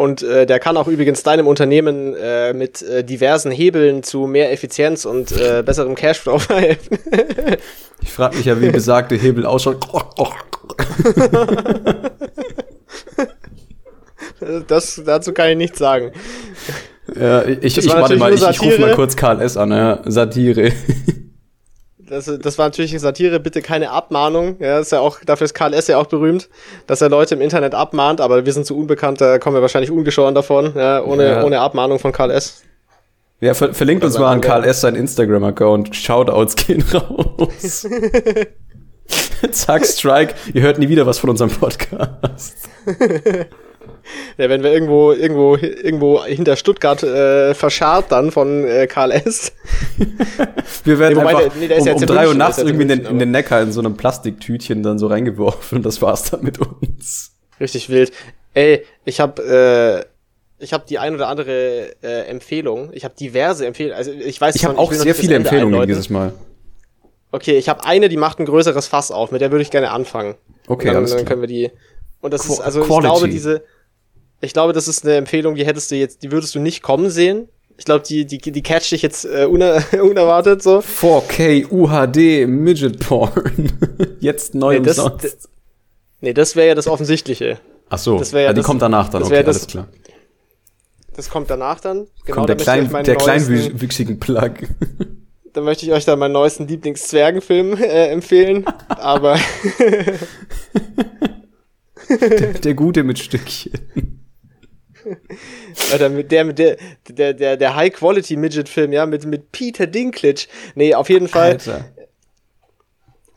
Und äh, der kann auch übrigens deinem Unternehmen äh, mit äh, diversen Hebeln zu mehr Effizienz und äh, besserem Cashflow verhelfen. *laughs* ich frage mich ja, wie besagte Hebel ausschaut. *laughs* das, dazu kann ich nichts sagen. Ja, ich, ich warte mal, ich, ich rufe mal kurz Karl S. an, ja. Satire. Das, das war natürlich Satire, bitte keine Abmahnung. Ja, ist ja auch, dafür ist Karl S. ja auch berühmt, dass er Leute im Internet abmahnt, aber wir sind zu unbekannt, da kommen wir wahrscheinlich ungeschoren davon, ja, ohne, ja. ohne Abmahnung von Karl S. Ja, ver verlinkt uns mal an Karl S. sein Instagram-Account. Shoutouts gehen raus. *laughs* Zack, Strike, ihr hört nie wieder was von unserem Podcast. *laughs* Ja, wenn wir irgendwo, irgendwo, irgendwo hinter Stuttgart äh, verscharrt dann von äh, Karl S. *laughs* wir werden nee, einfach der, nee, um, um drei Uhr nachts irgendwie in den, in den Neckar in so einem Plastiktütchen dann so reingeworfen und das war's dann mit uns. Richtig wild. Ey, ich hab, äh, ich habe die ein oder andere äh, Empfehlung. Ich habe diverse Empfehlungen. Also ich weiß, ich habe auch sehr viele Empfehlungen einläuten. dieses Mal. Okay, ich habe eine, die macht ein größeres Fass auf. Mit der würde ich gerne anfangen. Okay, dann, dann können wir die. Und das Qu ist also, Quality. ich glaube, diese ich glaube, das ist eine Empfehlung, die hättest du jetzt, die würdest du nicht kommen sehen. Ich glaube, die, die, die catcht dich jetzt äh, uner *laughs* unerwartet so. 4K UHD Midget Porn. *laughs* jetzt neu nee, das, Nee, das wäre ja das Offensichtliche. Ach so, das ja, ja die das, kommt danach dann, okay, das, alles klar. Das kommt danach dann. Genau, kommt der, klein, der kleinwüchsigen Plug. *laughs* Da möchte ich euch dann meinen neuesten Lieblings-Zwergenfilm äh, empfehlen. aber. der, der Gute mit Stückchen. Alter, mit der, mit der, der, der, der High-Quality-Midget-Film, ja, mit, mit Peter Dinklage. Nee, auf jeden Fall. Alter.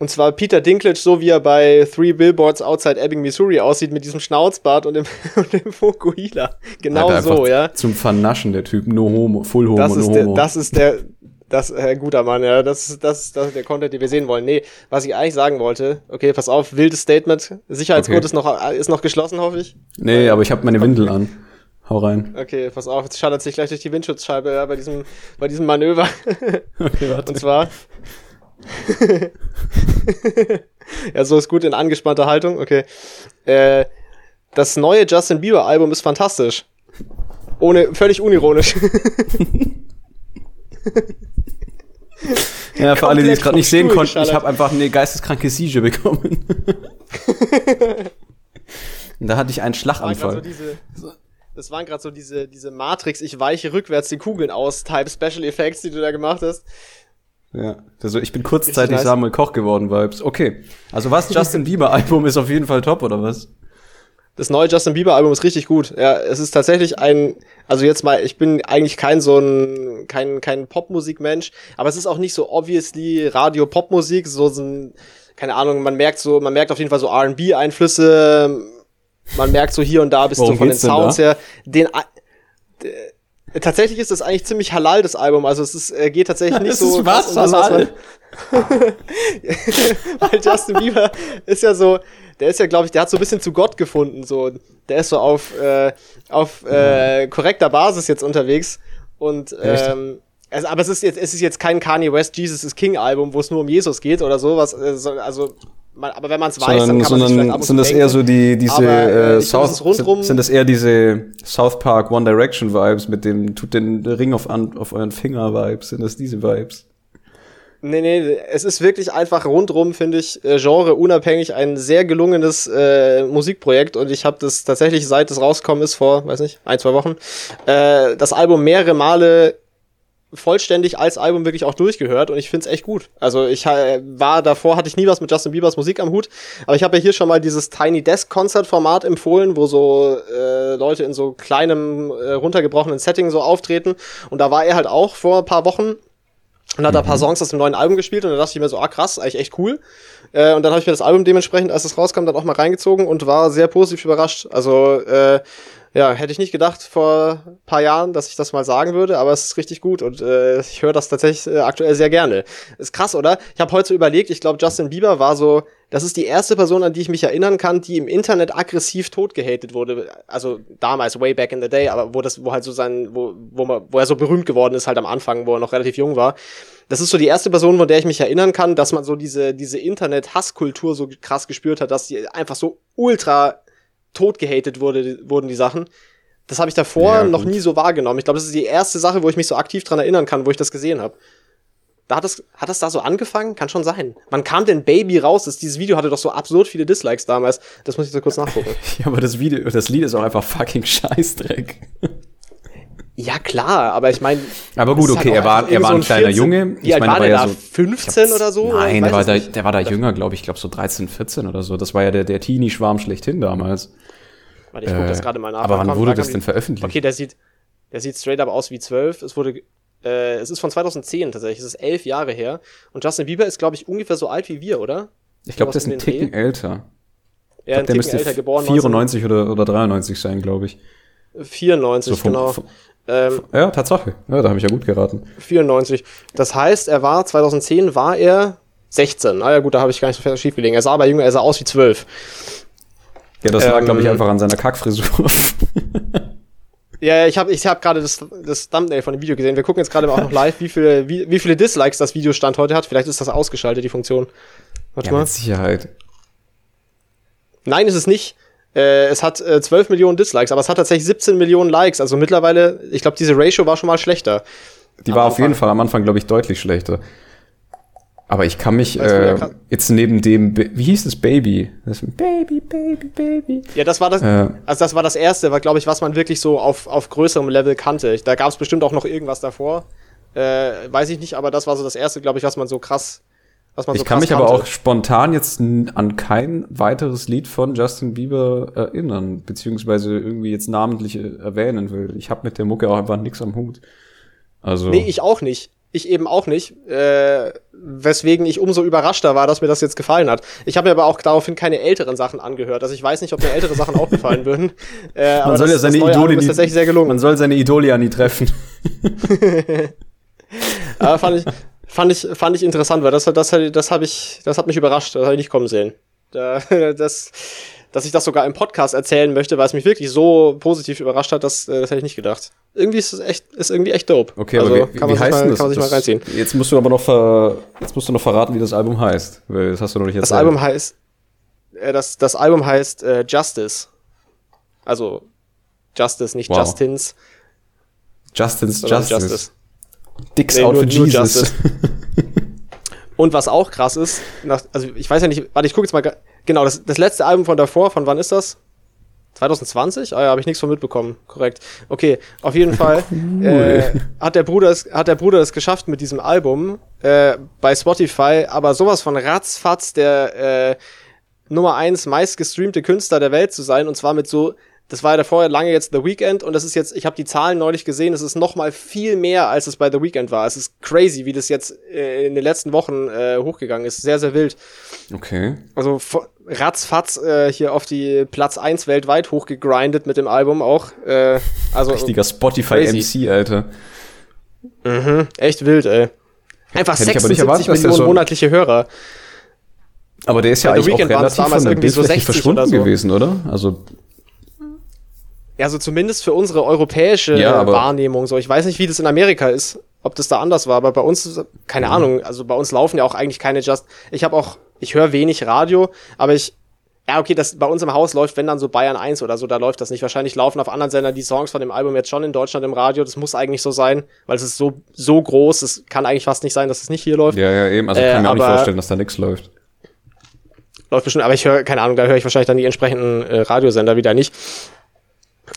Und zwar Peter Dinklage, so wie er bei Three Billboards Outside Ebbing, Missouri aussieht, mit diesem Schnauzbart und dem, *laughs* und dem Fokuhila. Genau Alter, so, ja. Zum Vernaschen, der Typ. No homo, full homo, das ist no der, homo. Das ist der, das, äh, guter Mann, ja, das, ist das, das ist der Content, den wir sehen wollen. Nee, was ich eigentlich sagen wollte, okay, pass auf, wildes Statement. Sicherheitscode okay. ist, noch, ist noch geschlossen, hoffe ich. Nee, aber ich habe meine Windel an. Hau rein. Okay, pass auf, jetzt schadet sich gleich durch die Windschutzscheibe ja, bei, diesem, bei diesem Manöver. *laughs* Okay, warte. Und zwar. *laughs* ja, so ist gut in angespannter Haltung. Okay. Äh, das neue Justin Bieber Album ist fantastisch. Ohne, völlig unironisch. ja, für alle, die es gerade nicht sehen konnten, ich habe einfach eine geisteskranke Siege bekommen. Und *laughs* da hatte ich einen Schlaganfall. So diese, das waren gerade so diese, diese Matrix, ich weiche rückwärts die Kugeln aus, Type Special Effects, die du da gemacht hast. Ja, also ich bin kurzzeitig nice. Samuel Koch geworden, Vibes. Okay, also was, *laughs* Justin Bieber Album ist auf jeden Fall top, oder was? Das neue Justin Bieber Album ist richtig gut. Ja, es ist tatsächlich ein, also jetzt mal, ich bin eigentlich kein so ein, kein, kein Popmusikmensch, aber es ist auch nicht so obviously Radio-Popmusik, so ein, keine Ahnung, man merkt so, man merkt auf jeden Fall so R&B-Einflüsse, man merkt so hier und da bist du von den Sounds her, den, Tatsächlich ist das eigentlich ziemlich halal, das Album. Also es ist, äh, geht tatsächlich nicht *laughs* das so. Ist was, was man, *laughs* Weil Justin Bieber ist ja so, der ist ja, glaube ich, der hat so ein bisschen zu Gott gefunden. So, der ist so auf, äh, auf äh, korrekter Basis jetzt unterwegs. Und ähm, also, aber es ist jetzt, es ist jetzt kein Kanye West Jesus is King Album, wo es nur um Jesus geht oder so. Was, äh, also man, aber wenn man es weiß, dann kann man sondern, ab sind das denken. eher so die diese aber, äh, äh South sind, sind, das eher diese South Park One Direction Vibes mit dem tut den Ring auf an, auf euren Finger Vibes? Sind das diese Vibes? Nee, nee, es ist wirklich einfach rundrum, finde ich, äh, Genre unabhängig ein sehr gelungenes äh, Musikprojekt. Und ich habe das tatsächlich, seit es rausgekommen ist, vor, weiß nicht, ein, zwei Wochen, äh, das Album mehrere Male vollständig als Album wirklich auch durchgehört und ich finde es echt gut. Also ich äh, war davor, hatte ich nie was mit Justin Biebers Musik am Hut, aber ich habe ja hier schon mal dieses Tiny Desk Concert Format empfohlen, wo so äh, Leute in so kleinem, äh, runtergebrochenen Setting so auftreten und da war er halt auch vor ein paar Wochen und hat da ein paar mhm. Songs aus dem neuen Album gespielt und da dachte ich mir so, ah krass, eigentlich echt cool. Äh, und dann habe ich mir das Album dementsprechend, als es rauskam, dann auch mal reingezogen und war sehr positiv überrascht. Also äh, ja, hätte ich nicht gedacht vor paar Jahren, dass ich das mal sagen würde, aber es ist richtig gut und äh, ich höre das tatsächlich äh, aktuell sehr gerne. Ist krass, oder? Ich habe heute so überlegt, ich glaube, Justin Bieber war so, das ist die erste Person, an die ich mich erinnern kann, die im Internet aggressiv totgehatet wurde. Also damals, way back in the day, aber wo das, wo halt so sein, wo, wo, man, wo er so berühmt geworden ist, halt am Anfang, wo er noch relativ jung war. Das ist so die erste Person, von der ich mich erinnern kann, dass man so diese, diese Internet-Hasskultur so krass gespürt hat, dass die einfach so ultra tot gehatet wurde, wurden die Sachen. Das habe ich davor ja, noch nie so wahrgenommen. Ich glaube, das ist die erste Sache, wo ich mich so aktiv dran erinnern kann, wo ich das gesehen habe. Da hat das, hat das da so angefangen? Kann schon sein. Wann kam denn Baby raus? Das, dieses Video hatte doch so absurd viele Dislikes damals. Das muss ich so kurz nachgucken. *laughs* ja, aber das Video, das Lied ist auch einfach fucking Scheißdreck. Ja, klar, aber ich meine. Aber gut, okay, halt er war, er war ein so kleiner 14, Junge. Ich meine, war der ja da? So, 15 oder so? Nein, der war, da, der war da jünger, glaube ich, glaube so 13, 14 oder so. Das war ja der, der Teenie-Schwarm schlechthin damals. Warte, ich guck äh, das gerade mal nach. Aber wann kam, wurde das denn veröffentlicht? Okay, der sieht, der sieht straight up aus wie 12. Es wurde, äh, es ist von 2010 tatsächlich. Es ist elf Jahre her. Und Justin Bieber ist, glaube ich, ungefähr so alt wie wir, oder? Ich glaube, der ist ein Ticken Dreh. älter. Ja, ein der müsste älter geboren. 94 oder, oder 93 sein, glaube ich. 94, so vom, genau. Vom, ähm, ja, Tatsache. Ja, da habe ich ja gut geraten. 94. Das heißt, er war 2010 war er 16. Ah ja gut, da habe ich gar nicht so schief gelegen. Er sah aber jünger, er sah aus wie 12. Ja, das ähm, lag, glaube ich, einfach an seiner Kackfrisur. *laughs* ja, ich habe ich hab gerade das, das Thumbnail von dem Video gesehen. Wir gucken jetzt gerade auch noch live, wie viele, wie, wie viele Dislikes das Videostand heute hat. Vielleicht ist das ausgeschaltet, die Funktion. Warte ja, mal. Mit Sicherheit. Nein, ist es nicht. Äh, es hat äh, 12 Millionen Dislikes, aber es hat tatsächlich 17 Millionen Likes. Also mittlerweile, ich glaube, diese Ratio war schon mal schlechter. Die war Anfang. auf jeden Fall am Anfang, glaube ich, deutlich schlechter. Aber ich kann mich äh, jetzt neben dem, wie hieß es, Baby? Das Baby, Baby, Baby. Ja, das war das, äh, also das war das erste, war glaube ich, was man wirklich so auf, auf größerem Level kannte. Da gab es bestimmt auch noch irgendwas davor, äh, weiß ich nicht, aber das war so das erste, glaube ich, was man so krass was man ich so kann mich kannte. aber auch spontan jetzt an kein weiteres Lied von Justin Bieber erinnern, beziehungsweise irgendwie jetzt namentlich erwähnen will. Ich habe mit der Mucke auch einfach nichts am Hut. Also nee, ich auch nicht. Ich eben auch nicht. Äh, weswegen ich umso überraschter war, dass mir das jetzt gefallen hat. Ich habe mir aber auch daraufhin keine älteren Sachen angehört. Also ich weiß nicht, ob mir ältere Sachen auch gefallen *laughs* würden. Äh, man soll das, ja seine Idole nie, tatsächlich sehr gelungen. Man soll seine Idole ja nie treffen. *laughs* aber fand ich, fand ich, fand ich interessant, weil das, das, das, hab ich, das hat mich überrascht, das habe ich nicht kommen sehen. *laughs* Das, dass ich das sogar im Podcast erzählen möchte, weil es mich wirklich so positiv überrascht hat, das, äh, das hätte ich nicht gedacht. Irgendwie ist es echt, ist irgendwie echt dope. Okay, also, aber wie, kann man, wie heißt mal, das? kann man sich das, mal reinziehen. Jetzt musst du aber noch ver, jetzt musst du noch verraten, wie das Album heißt, weil das hast du noch nicht erzählt. Das Album heißt, äh, das, das Album heißt äh, Justice. Also Justice, nicht wow. Justins. Justins Justice. Justice. Dicks nee, out for Jesus. *laughs* Und was auch krass ist, nach, also ich weiß ja nicht, warte, ich gucke jetzt mal, genau, das, das letzte Album von davor, von wann ist das? 2020? Ah ja, habe ich nichts von mitbekommen. Korrekt. Okay, auf jeden *laughs* Fall cool. äh, hat der Bruder es, hat der Bruder es geschafft mit diesem Album äh, bei Spotify, aber sowas von ratzfatz der äh, Nummer eins meistgestreamte Künstler der Welt zu sein und zwar mit so das war ja davor lange jetzt The Weeknd und das ist jetzt, ich habe die Zahlen neulich gesehen, es ist noch mal viel mehr, als es bei The Weeknd war. Es ist crazy, wie das jetzt äh, in den letzten Wochen äh, hochgegangen ist. Sehr, sehr wild. Okay. Also ratzfatz äh, hier auf die Platz eins weltweit hochgegrindet mit dem Album auch. Äh, also Richtiger Spotify-MC, Alter. Mhm, echt wild, ey. Einfach 76 erwartet, Millionen so monatliche Hörer. Aber der ist ja eigentlich auch relativ von der so verschwunden oder so. gewesen, oder? Also ja, so zumindest für unsere europäische ja, Wahrnehmung. So, ich weiß nicht, wie das in Amerika ist, ob das da anders war, aber bei uns, keine mhm. Ahnung, also bei uns laufen ja auch eigentlich keine Just. Ich habe auch, ich höre wenig Radio, aber ich, ja, okay, das bei uns im Haus läuft, wenn dann so Bayern 1 oder so, da läuft das nicht. Wahrscheinlich laufen auf anderen Sendern die Songs von dem Album jetzt schon in Deutschland im Radio. Das muss eigentlich so sein, weil es ist so, so groß, es kann eigentlich fast nicht sein, dass es nicht hier läuft. Ja, ja, eben. Also äh, kann mir auch nicht vorstellen, dass da nichts läuft. Läuft bestimmt, aber ich höre, keine Ahnung, da höre ich wahrscheinlich dann die entsprechenden äh, Radiosender wieder nicht.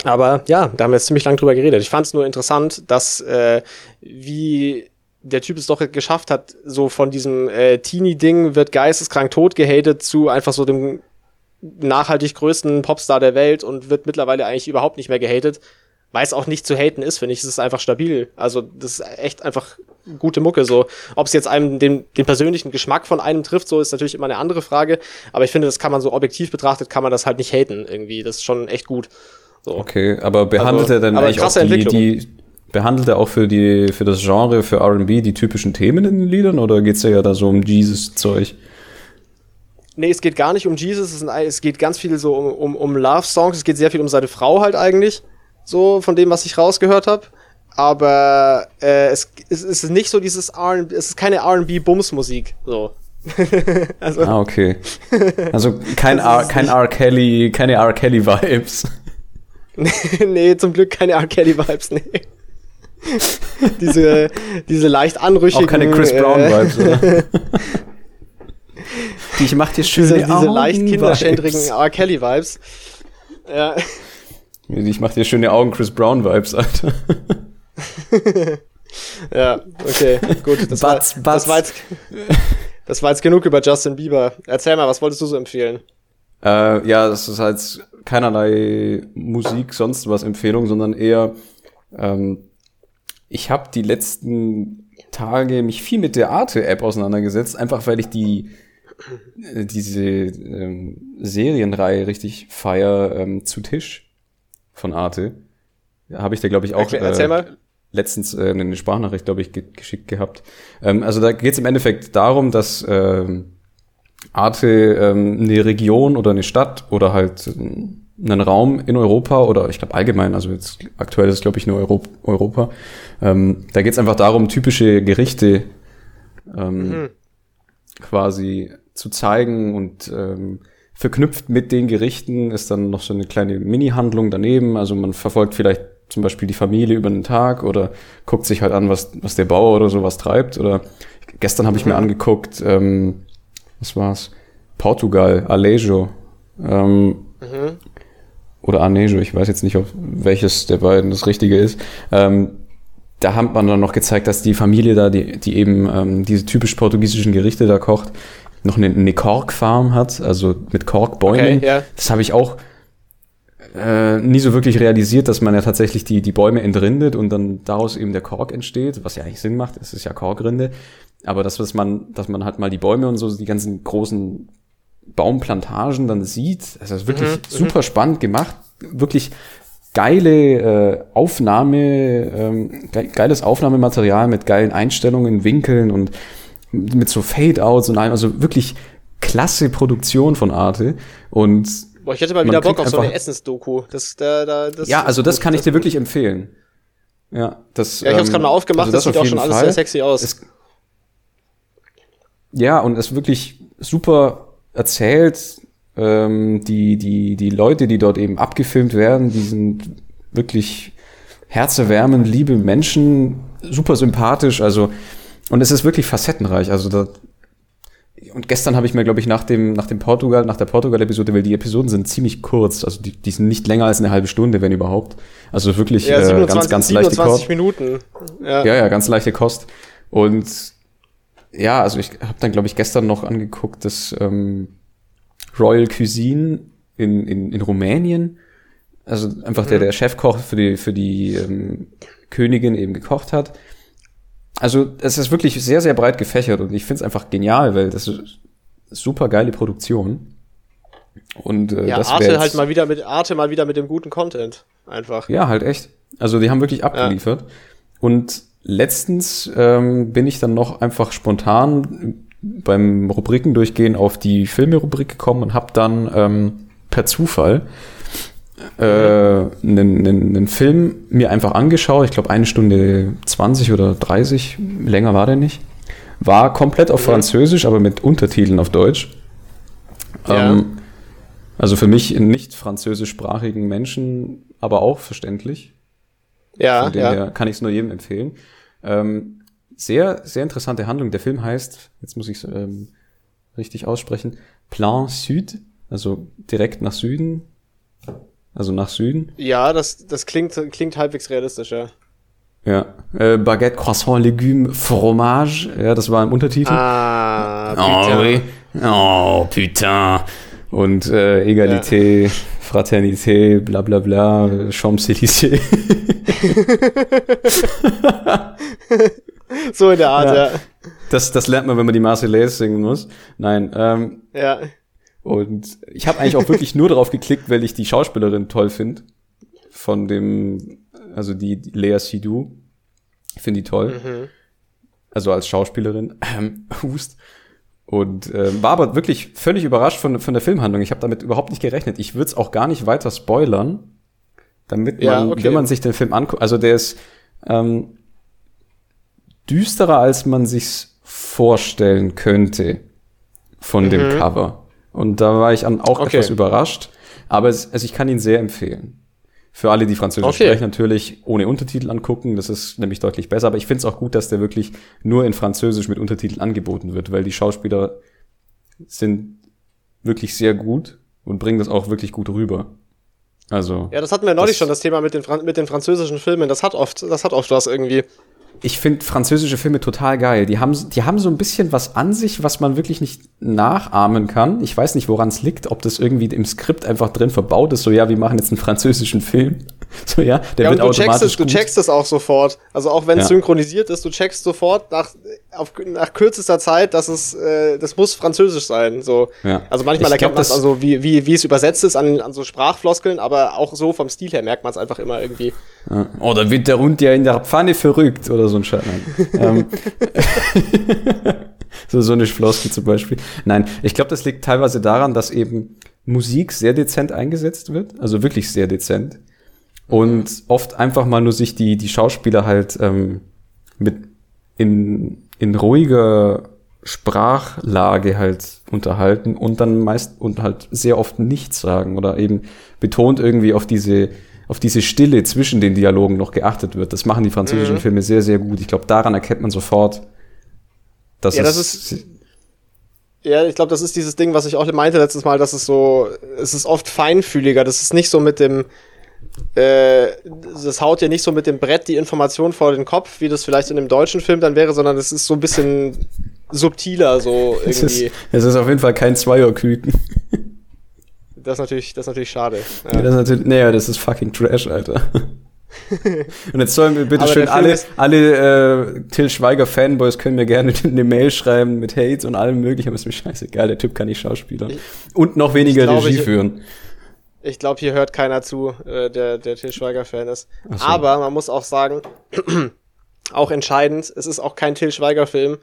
Aber ja, da haben wir jetzt ziemlich lang drüber geredet. Ich fand es nur interessant, dass äh, wie der Typ es doch geschafft hat, so von diesem äh, Teenie-Ding wird geisteskrank tot gehatet zu einfach so dem nachhaltig größten Popstar der Welt und wird mittlerweile eigentlich überhaupt nicht mehr gehatet, weil es auch nicht zu haten ist, finde ich. Es ist einfach stabil. Also das ist echt einfach gute Mucke. So, ob es jetzt einem den, den persönlichen Geschmack von einem trifft, so ist natürlich immer eine andere Frage. Aber ich finde, das kann man so objektiv betrachtet, kann man das halt nicht haten irgendwie. Das ist schon echt gut. So. Okay, aber behandelt also, er dann eigentlich auch die, die, behandelt er auch für die, für das Genre, für R&B die typischen Themen in den Liedern oder geht's ja da so um Jesus-Zeug? Nee, es geht gar nicht um Jesus, es, es geht ganz viel so um, um, um Love-Songs, es geht sehr viel um seine Frau halt eigentlich, so von dem, was ich rausgehört habe. Aber äh, es, es ist nicht so dieses R&B, es ist keine R&B-Bums-Musik, so. *laughs* also, ah, okay. *laughs* Also kein R, kein R. Kelly, keine R. Kelly-Vibes. *laughs* nee, zum Glück keine R. Kelly-Vibes, nee. *laughs* diese, diese leicht anrüchigen. Auch keine Chris Brown-Vibes, äh, oder? *laughs* die ich mach dir schön diese, diese leicht kinderschändrigen R. Kelly-Vibes. Ja. Ich mach dir schöne Augen Chris Brown Vibes, Alter. ja, okay, gut. Das, Butz, war, Butz. das, war jetzt, das war jetzt genug über Justin Bieber. Erzähl mal, was wolltest du so empfehlen? Äh, ja, das ist halt keinerlei Musik, sonst was Empfehlung, sondern eher, ähm, ich habe die letzten Tage mich viel mit der Arte-App auseinandergesetzt, einfach weil ich die äh, diese ähm, Serienreihe richtig feier ähm, zu Tisch von Arte. Habe ich da, glaube ich, auch äh, letztens äh, eine Sprachnachricht, glaube ich, ge geschickt gehabt. Ähm, also da geht es im Endeffekt darum, dass ähm, Arte ähm, eine Region oder eine Stadt oder halt einen Raum in Europa oder ich glaube allgemein, also jetzt aktuell ist es glaube ich nur Euro Europa. Ähm, da geht es einfach darum, typische Gerichte ähm, mhm. quasi zu zeigen und ähm, verknüpft mit den Gerichten ist dann noch so eine kleine Mini-Handlung daneben. Also man verfolgt vielleicht zum Beispiel die Familie über den Tag oder guckt sich halt an, was, was der Bauer oder sowas treibt. Oder gestern habe ich mir mhm. angeguckt, ähm, was war's? Portugal, Alejo. Ähm, mhm. Oder Anejo, ich weiß jetzt nicht, auf welches der beiden das Richtige ist. Ähm, da hat man dann noch gezeigt, dass die Familie da, die, die eben ähm, diese typisch portugiesischen Gerichte da kocht, noch eine, eine Korkfarm hat, also mit Korkbäumen. Okay, ja. Das habe ich auch äh, nie so wirklich realisiert, dass man ja tatsächlich die, die Bäume entrindet und dann daraus eben der Kork entsteht, was ja eigentlich Sinn macht, es ist ja Korkrinde. Aber das, was man, dass man halt mal die Bäume und so, die ganzen großen Baumplantagen dann sieht, also das ist wirklich mhm, mhm, super spannend gemacht, wirklich geile äh, Aufnahme, ähm, ge geiles Aufnahmematerial mit geilen Einstellungen, Winkeln und mit so Fade-Outs und allem, also wirklich klasse Produktion von Arte und Boah, ich hätte mal wieder Bock auf so eine Essensdoku. Das, da, da, das ja, also das kann ich dir wirklich empfehlen. Ja, das. Ja, ich hab's ähm, gerade mal aufgemacht, also das, das sieht auch schon Fall. alles sehr sexy aus. Es, ja, und es wirklich super erzählt. Ähm, die, die, die Leute, die dort eben abgefilmt werden, die sind wirklich herzerwärmend, liebe Menschen, super sympathisch, also, und es ist wirklich facettenreich, also da, und gestern habe ich mir, glaube ich, nach dem, nach dem Portugal, nach der Portugal-Episode, weil die Episoden sind ziemlich kurz, also die, die sind nicht länger als eine halbe Stunde, wenn überhaupt. Also wirklich ja, 27, äh, ganz, ganz leichte Kost. Minuten. Ja. ja, ja, ganz leichte Kost. Und ja, also ich habe dann, glaube ich, gestern noch angeguckt, dass ähm, Royal Cuisine in, in, in Rumänien, also einfach mhm. der, der Chefkoch für die, für die ähm, Königin eben gekocht hat. Also es ist wirklich sehr, sehr breit gefächert und ich finde es einfach genial, weil das ist super geile Produktion. Und äh, ja, das Arte halt mal wieder mit Arte mal wieder mit dem guten Content einfach. Ja, halt echt. Also die haben wirklich abgeliefert. Ja. Und letztens ähm, bin ich dann noch einfach spontan beim Rubriken durchgehen auf die Filme-Rubrik gekommen und habe dann ähm, per Zufall äh, einen, einen, einen Film mir einfach angeschaut. Ich glaube, eine Stunde 20 oder 30, länger war der nicht. War komplett auf Französisch, aber mit Untertiteln auf Deutsch. Ja. Ähm, also für mich in nicht französischsprachigen Menschen, aber auch verständlich. Ja, Von dem ja. her kann ich es nur jedem empfehlen. Ähm, sehr, sehr interessante Handlung. Der Film heißt, jetzt muss ich es ähm, richtig aussprechen, Plan Sud, also direkt nach Süden. Also nach Süden. Ja, das, das klingt, klingt halbwegs realistisch, ja. Ja. Äh, Baguette, Croissant, Légumes, Fromage. Ja, das war im Untertitel. Ah, putain. Oh, oui. oh putain. Und äh, Egalité, ja. Fraternité, bla bla bla, Champs-Élysées. *laughs* so in der Art, ja. ja. Das, das lernt man, wenn man die Marseillaise singen muss. Nein. Ähm, ja. Und ich habe eigentlich auch wirklich nur darauf geklickt, weil ich die Schauspielerin toll finde. Von dem, also die, die Lea Sidou. Ich finde die toll. Mhm. Also als Schauspielerin. Ähm, *clears throat* Hust. Und äh, war aber wirklich völlig überrascht von, von der Filmhandlung. Ich habe damit überhaupt nicht gerechnet. Ich würde es auch gar nicht weiter spoilern, damit man, ja, okay. wenn man sich den Film anguckt, also der ist ähm, düsterer, als man sich's vorstellen könnte von mhm. dem Cover. Und da war ich auch okay. etwas überrascht. Aber es, also ich kann ihn sehr empfehlen. Für alle, die Französisch okay. sprechen, natürlich ohne Untertitel angucken. Das ist nämlich deutlich besser. Aber ich finde es auch gut, dass der wirklich nur in Französisch mit Untertiteln angeboten wird, weil die Schauspieler sind wirklich sehr gut und bringen das auch wirklich gut rüber. Also. Ja, das hatten wir neulich schon, das Thema mit den, mit den französischen Filmen. Das hat oft, das hat oft was irgendwie ich finde französische Filme total geil. Die haben, die haben so ein bisschen was an sich, was man wirklich nicht nachahmen kann. Ich weiß nicht, woran es liegt, ob das irgendwie im Skript einfach drin verbaut ist. So, ja, wir machen jetzt einen französischen Film. *laughs* So, ja, der ja, wird du automatisch. Checkst es, du checkst es auch sofort. Also auch wenn es ja. synchronisiert ist, du checkst sofort nach, auf, nach kürzester Zeit, dass es, äh, das muss französisch sein. So. Ja. Also manchmal ich erkennt man es also, wie, wie, wie es übersetzt ist an, an so Sprachfloskeln, aber auch so vom Stil her merkt man es einfach immer irgendwie. Ja. Oh, da wird der Hund ja in der Pfanne verrückt oder so ein Scheiß. *laughs* ähm, *laughs* so, so eine Floskel zum Beispiel. Nein, ich glaube, das liegt teilweise daran, dass eben Musik sehr dezent eingesetzt wird, also wirklich sehr dezent. Und oft einfach mal nur sich die, die Schauspieler halt ähm, mit in, in ruhiger Sprachlage halt unterhalten und dann meist und halt sehr oft nichts sagen oder eben betont irgendwie auf diese auf diese Stille zwischen den Dialogen noch geachtet wird. Das machen die französischen mhm. Filme sehr, sehr gut. Ich glaube, daran erkennt man sofort, dass ja, das ist. Ja, ich glaube, das ist dieses Ding, was ich auch meinte letztes Mal, dass es so, es ist oft feinfühliger. Das ist nicht so mit dem, äh, das haut ja nicht so mit dem Brett die Information vor den Kopf, wie das vielleicht in einem deutschen Film dann wäre, sondern es ist so ein bisschen subtiler, so irgendwie. *laughs* Es ist, es ist auf jeden Fall kein Zweierküken. Das ist natürlich, das ist natürlich schade. Ja. ja das ist natürlich, naja, das ist fucking Trash, Alter. *laughs* Und jetzt sollen wir bitte schön alle, alle äh, Till Schweiger Fanboys können mir gerne eine Mail schreiben mit Hates und allem möglichen, aber ist mir scheißegal, der Typ kann nicht Schauspieler. Und noch weniger glaube, Regie führen. Ich, ich glaube, hier hört keiner zu, äh, der, der Till Schweiger Fan ist. So. Aber man muss auch sagen, *clears throat* auch entscheidend, es ist auch kein Till Schweiger Film,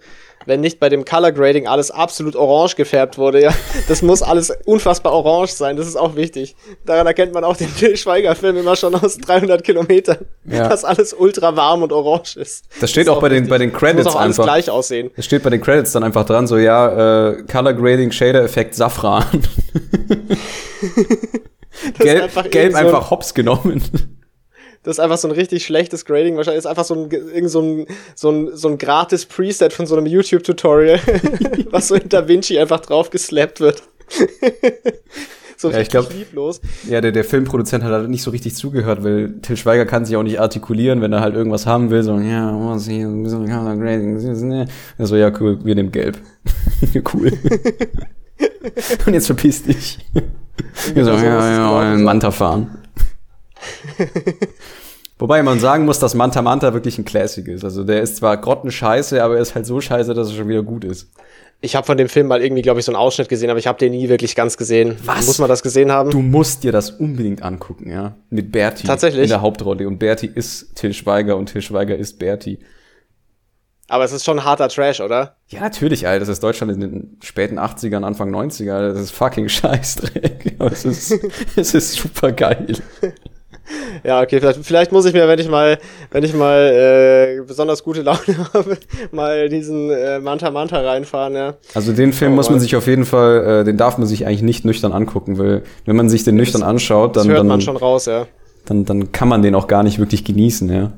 wenn nicht bei dem Color Grading alles absolut orange gefärbt wurde, ja. *laughs* Das muss alles unfassbar orange sein, das ist auch wichtig. Daran erkennt man auch den *laughs* Till Schweiger Film immer schon aus 300 Kilometern, ja. *laughs* dass alles ultra warm und orange ist. Das steht das auch, bei den, bei den Credits das muss auch alles gleich aussehen. Das steht bei den Credits dann einfach dran, so, ja, äh, Color Grading, Shader Effekt, Safran. Gelb einfach, gelb einfach hops genommen Das ist einfach so ein richtig schlechtes Grading. Wahrscheinlich ist einfach so ein, irgend so ein, so ein, so ein gratis Preset von so einem YouTube-Tutorial, *laughs* was so in DaVinci einfach drauf geslappt wird. *laughs* so ja, ich glaub, lieblos. Ja, der, der Filmproduzent hat halt nicht so richtig zugehört, weil Till Schweiger kann sich auch nicht artikulieren, wenn er halt irgendwas haben will, so, ja, oh, sie, ein bisschen Color Grading, also ja, cool, wir nehmen gelb. *laughs* cool. *laughs* Und jetzt verpiss dich. Wir so, ja, ja, Manta fahren. *laughs* Wobei man sagen muss, dass Manta Manta wirklich ein Classic ist. Also der ist zwar grottenscheiße, aber er ist halt so scheiße, dass er schon wieder gut ist. Ich habe von dem Film mal irgendwie, glaube ich, so einen Ausschnitt gesehen, aber ich habe den nie wirklich ganz gesehen. Was? Muss man das gesehen haben? Du musst dir das unbedingt angucken, ja. Mit Berti. Tatsächlich. In der Hauptrolle. Und Berti ist Till Schweiger und Till Schweiger ist Berti. Aber es ist schon harter Trash, oder? Ja, natürlich, Alter. Das ist Deutschland in den späten 80ern, Anfang 90er. Das ist fucking Scheißdreck. *laughs* Aber es ist, *laughs* es ist super geil. *laughs* Ja, okay, vielleicht, vielleicht muss ich mir, wenn ich mal, wenn ich mal äh, besonders gute Laune habe, mal diesen äh, Manta Manta reinfahren, ja. Also den Film oh, muss man sich auf jeden Fall, äh, den darf man sich eigentlich nicht nüchtern angucken, weil wenn man sich den nüchtern das, anschaut, dann, das hört dann, man schon raus, ja. Dann, dann kann man den auch gar nicht wirklich genießen, ja.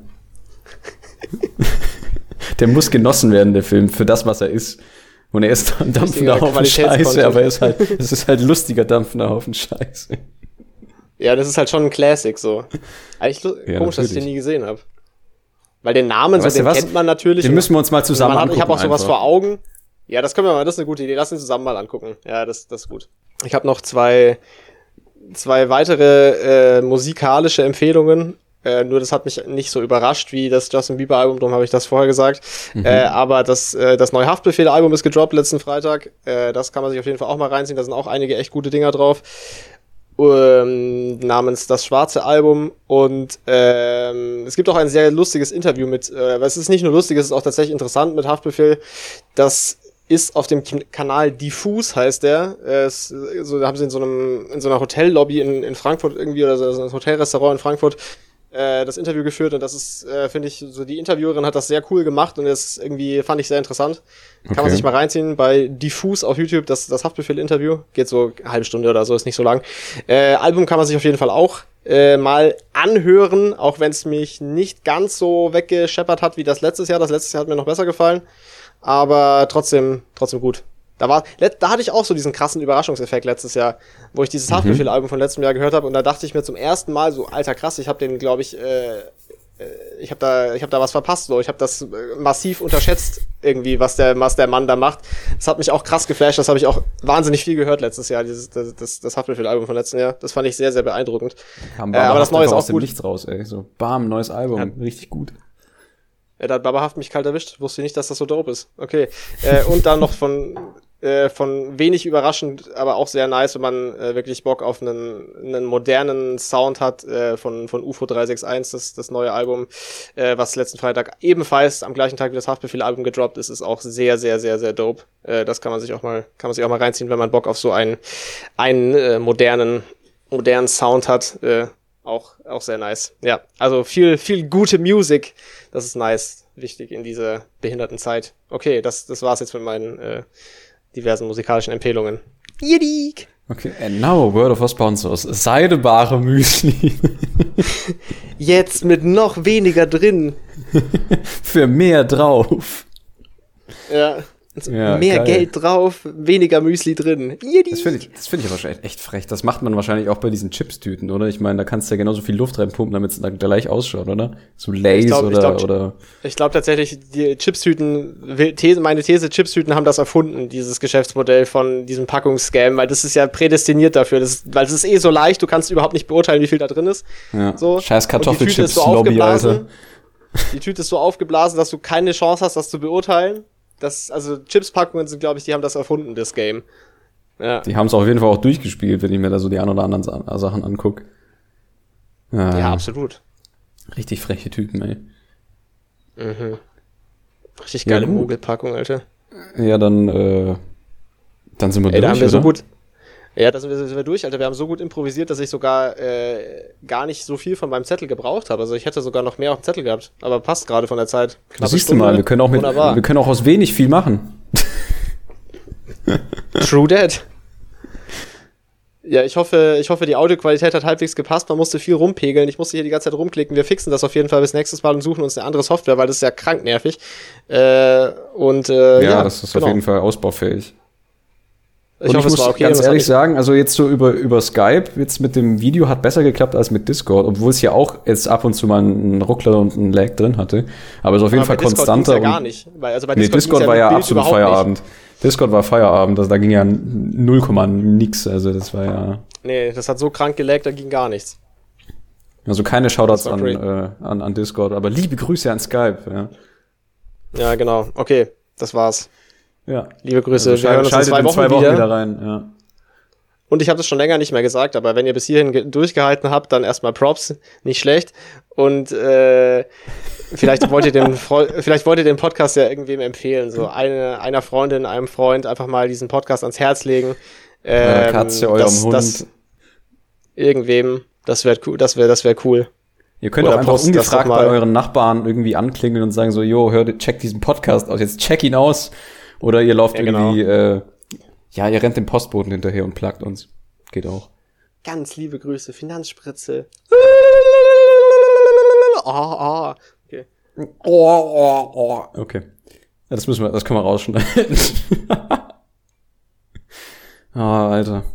Der muss genossen werden, der Film, für das, was er ist. Und er ist ein dampfender Haufen Scheiße, aber er ist halt, es ist halt lustiger dampfender Haufen Scheiße. Ja, das ist halt schon ein Classic so. Eigentlich ja, komisch, natürlich. dass ich den nie gesehen habe. Weil den Namen, so, den kennt man natürlich. Den müssen wir uns mal zusammen hat, angucken. Ich habe auch sowas einfach. vor Augen. Ja, das können wir mal, das ist eine gute Idee. Lass uns zusammen mal angucken. Ja, das, das ist gut. Ich habe noch zwei, zwei weitere äh, musikalische Empfehlungen. Äh, nur das hat mich nicht so überrascht wie das Justin Bieber Album, darum habe ich das vorher gesagt. Mhm. Äh, aber das, äh, das neue Haftbefehl Album ist gedroppt letzten Freitag. Äh, das kann man sich auf jeden Fall auch mal reinziehen. Da sind auch einige echt gute Dinger drauf ähm, namens Das Schwarze Album und ähm, es gibt auch ein sehr lustiges Interview mit, äh, es ist nicht nur lustig, es ist auch tatsächlich interessant mit Haftbefehl. Das ist auf dem Kanal Diffus heißt der. Es, so da haben sie in so einem in so einer Hotellobby in, in Frankfurt irgendwie oder so ein Hotelrestaurant in Frankfurt äh, das Interview geführt und das ist, äh, finde ich, so die Interviewerin hat das sehr cool gemacht und das irgendwie fand ich sehr interessant. Kann man sich mal reinziehen bei Diffus auf YouTube, das, das Haftbefehl-Interview. Geht so eine halbe Stunde oder so, ist nicht so lang. Äh, Album kann man sich auf jeden Fall auch äh, mal anhören, auch wenn es mich nicht ganz so weggescheppert hat wie das letztes Jahr. Das letztes Jahr hat mir noch besser gefallen, aber trotzdem, trotzdem gut. Da war, da hatte ich auch so diesen krassen Überraschungseffekt letztes Jahr, wo ich dieses mhm. Haftbefehl-Album von letztem Jahr gehört habe und da dachte ich mir zum ersten Mal so, alter krass, ich habe den, glaube ich, äh, äh, ich habe da, ich habe da was verpasst, so, ich habe das äh, massiv unterschätzt irgendwie, was der, was der Mann da macht. Das hat mich auch krass geflasht, das habe ich auch wahnsinnig viel gehört letztes Jahr, dieses, das, das, das Haftbefehl-Album von letztem Jahr. Das fand ich sehr, sehr beeindruckend. Kam äh, aber das Neue ist auch aus dem gut. Nichts raus, ey, so, bam, neues Album, ja. richtig gut. Ja, da hat Babahaft mich kalt erwischt. Wusste nicht, dass das so dope ist. Okay. Äh, und dann noch von äh, von wenig überraschend, aber auch sehr nice, wenn man äh, wirklich Bock auf einen, einen modernen Sound hat äh, von, von UFO 361, das, das neue Album, äh, was letzten Freitag ebenfalls am gleichen Tag wie das Haftbefehl-Album gedroppt ist, ist auch sehr, sehr, sehr, sehr dope. Äh, das kann man sich auch mal, kann man sich auch mal reinziehen, wenn man Bock auf so einen, einen äh, modernen, modernen Sound hat. Äh, auch, auch sehr nice. Ja, also viel, viel gute Musik. Das ist nice. Wichtig in dieser behinderten Zeit. Okay, das, das war's jetzt mit meinen äh, diversen musikalischen Empfehlungen. Jidik! Okay, and now a word of our sponsors. Seidebare Müsli. *laughs* Jetzt mit noch weniger drin. *laughs* Für mehr drauf. Ja. Also ja, mehr geil. Geld drauf, weniger Müsli drin. Das finde ich, das finde ich aber echt frech. Das macht man wahrscheinlich auch bei diesen Chips-Tüten, oder? Ich meine, da kannst du ja genauso viel Luft reinpumpen, damit es dann gleich ausschaut, oder? So Lays oder, ich glaub, oder. Ich glaube tatsächlich, die Chips-Tüten, These, meine These, Chips-Tüten haben das erfunden, dieses Geschäftsmodell von diesem Packungsscam, weil das ist ja prädestiniert dafür. Das, weil es ist eh so leicht, du kannst überhaupt nicht beurteilen, wie viel da drin ist. Ja. So. Scheiß Kartoffelchips-Lobby, Alter. Die Tüte ist so aufgeblasen, dass du keine Chance hast, das zu beurteilen. Das, also Chips-Packungen sind, glaube ich, die haben das erfunden, das Game. Ja. Die haben es auf jeden Fall auch durchgespielt, wenn ich mir da so die ein oder anderen Sachen angucke. Ja, ja, absolut. Richtig freche Typen, ey. Mhm. Richtig geile ja, Mogelpackung, Alter. Ja, dann, äh, dann sind wir ey, durch, da haben wir oder? so gut, ja, da sind wir, sind wir durch, Alter. Wir haben so gut improvisiert, dass ich sogar äh, gar nicht so viel von meinem Zettel gebraucht habe. Also ich hätte sogar noch mehr auf dem Zettel gehabt. Aber passt gerade von der Zeit. Knappe siehst Stunde. du mal, wir können auch mit, wir können auch aus wenig viel machen. *laughs* True that. Ja, ich hoffe, ich hoffe, die Audioqualität hat halbwegs gepasst. Man musste viel rumpegeln. Ich musste hier die ganze Zeit rumklicken. Wir fixen das auf jeden Fall bis nächstes Mal und suchen uns eine andere Software, weil das ist ja krank nervig. Äh, und äh, ja, ja, das ist genau. auf jeden Fall ausbaufähig. Ich und hoffe, ich muss okay, ganz ehrlich sagen, also jetzt so über, über Skype, jetzt mit dem Video hat besser geklappt als mit Discord, obwohl es ja auch jetzt ab und zu mal einen Ruckler und einen Lag drin hatte. Aber es ist auf jeden Aber Fall konstanter. Ja gar nicht. Weil, also bei Discord, nee, Discord war ja absolut Feierabend. Nicht. Discord war Feierabend, also da ging ja 0, nix, also das war ja. Nee, das hat so krank gelaggt, da ging gar nichts. Also keine Shoutouts an, äh, an, an Discord, aber liebe Grüße an Skype, ja. Ja, genau. Okay, das war's. Ja. Liebe Grüße, also wir hören uns in zwei Wochen, zwei Wochen wieder. wieder rein, ja. Und ich habe das schon länger nicht mehr gesagt, aber wenn ihr bis hierhin durchgehalten habt, dann erstmal Props, nicht schlecht. Und äh, vielleicht wollt ihr den *laughs* vielleicht wollt ihr den Podcast ja irgendwem empfehlen, so eine einer Freundin, einem Freund einfach mal diesen Podcast ans Herz legen. Ähm, Katze eurem das, Hund. Das, irgendwem, das wäre cool, das wäre das wäre cool. Ihr könnt Oder auch einfach ungefragt bei euren Nachbarn irgendwie anklingeln und sagen so, jo, hör, check diesen Podcast aus, jetzt check ihn aus. Oder ihr lauft ja, genau. irgendwie, äh, ja, ihr rennt dem Postboten hinterher und plagt uns. Geht auch. Ganz liebe Grüße, Finanzspritze. Oh, oh. Okay. Oh, oh, oh. Okay. Das müssen wir, das können wir rausschneiden. *laughs* Ah, oh, Alter.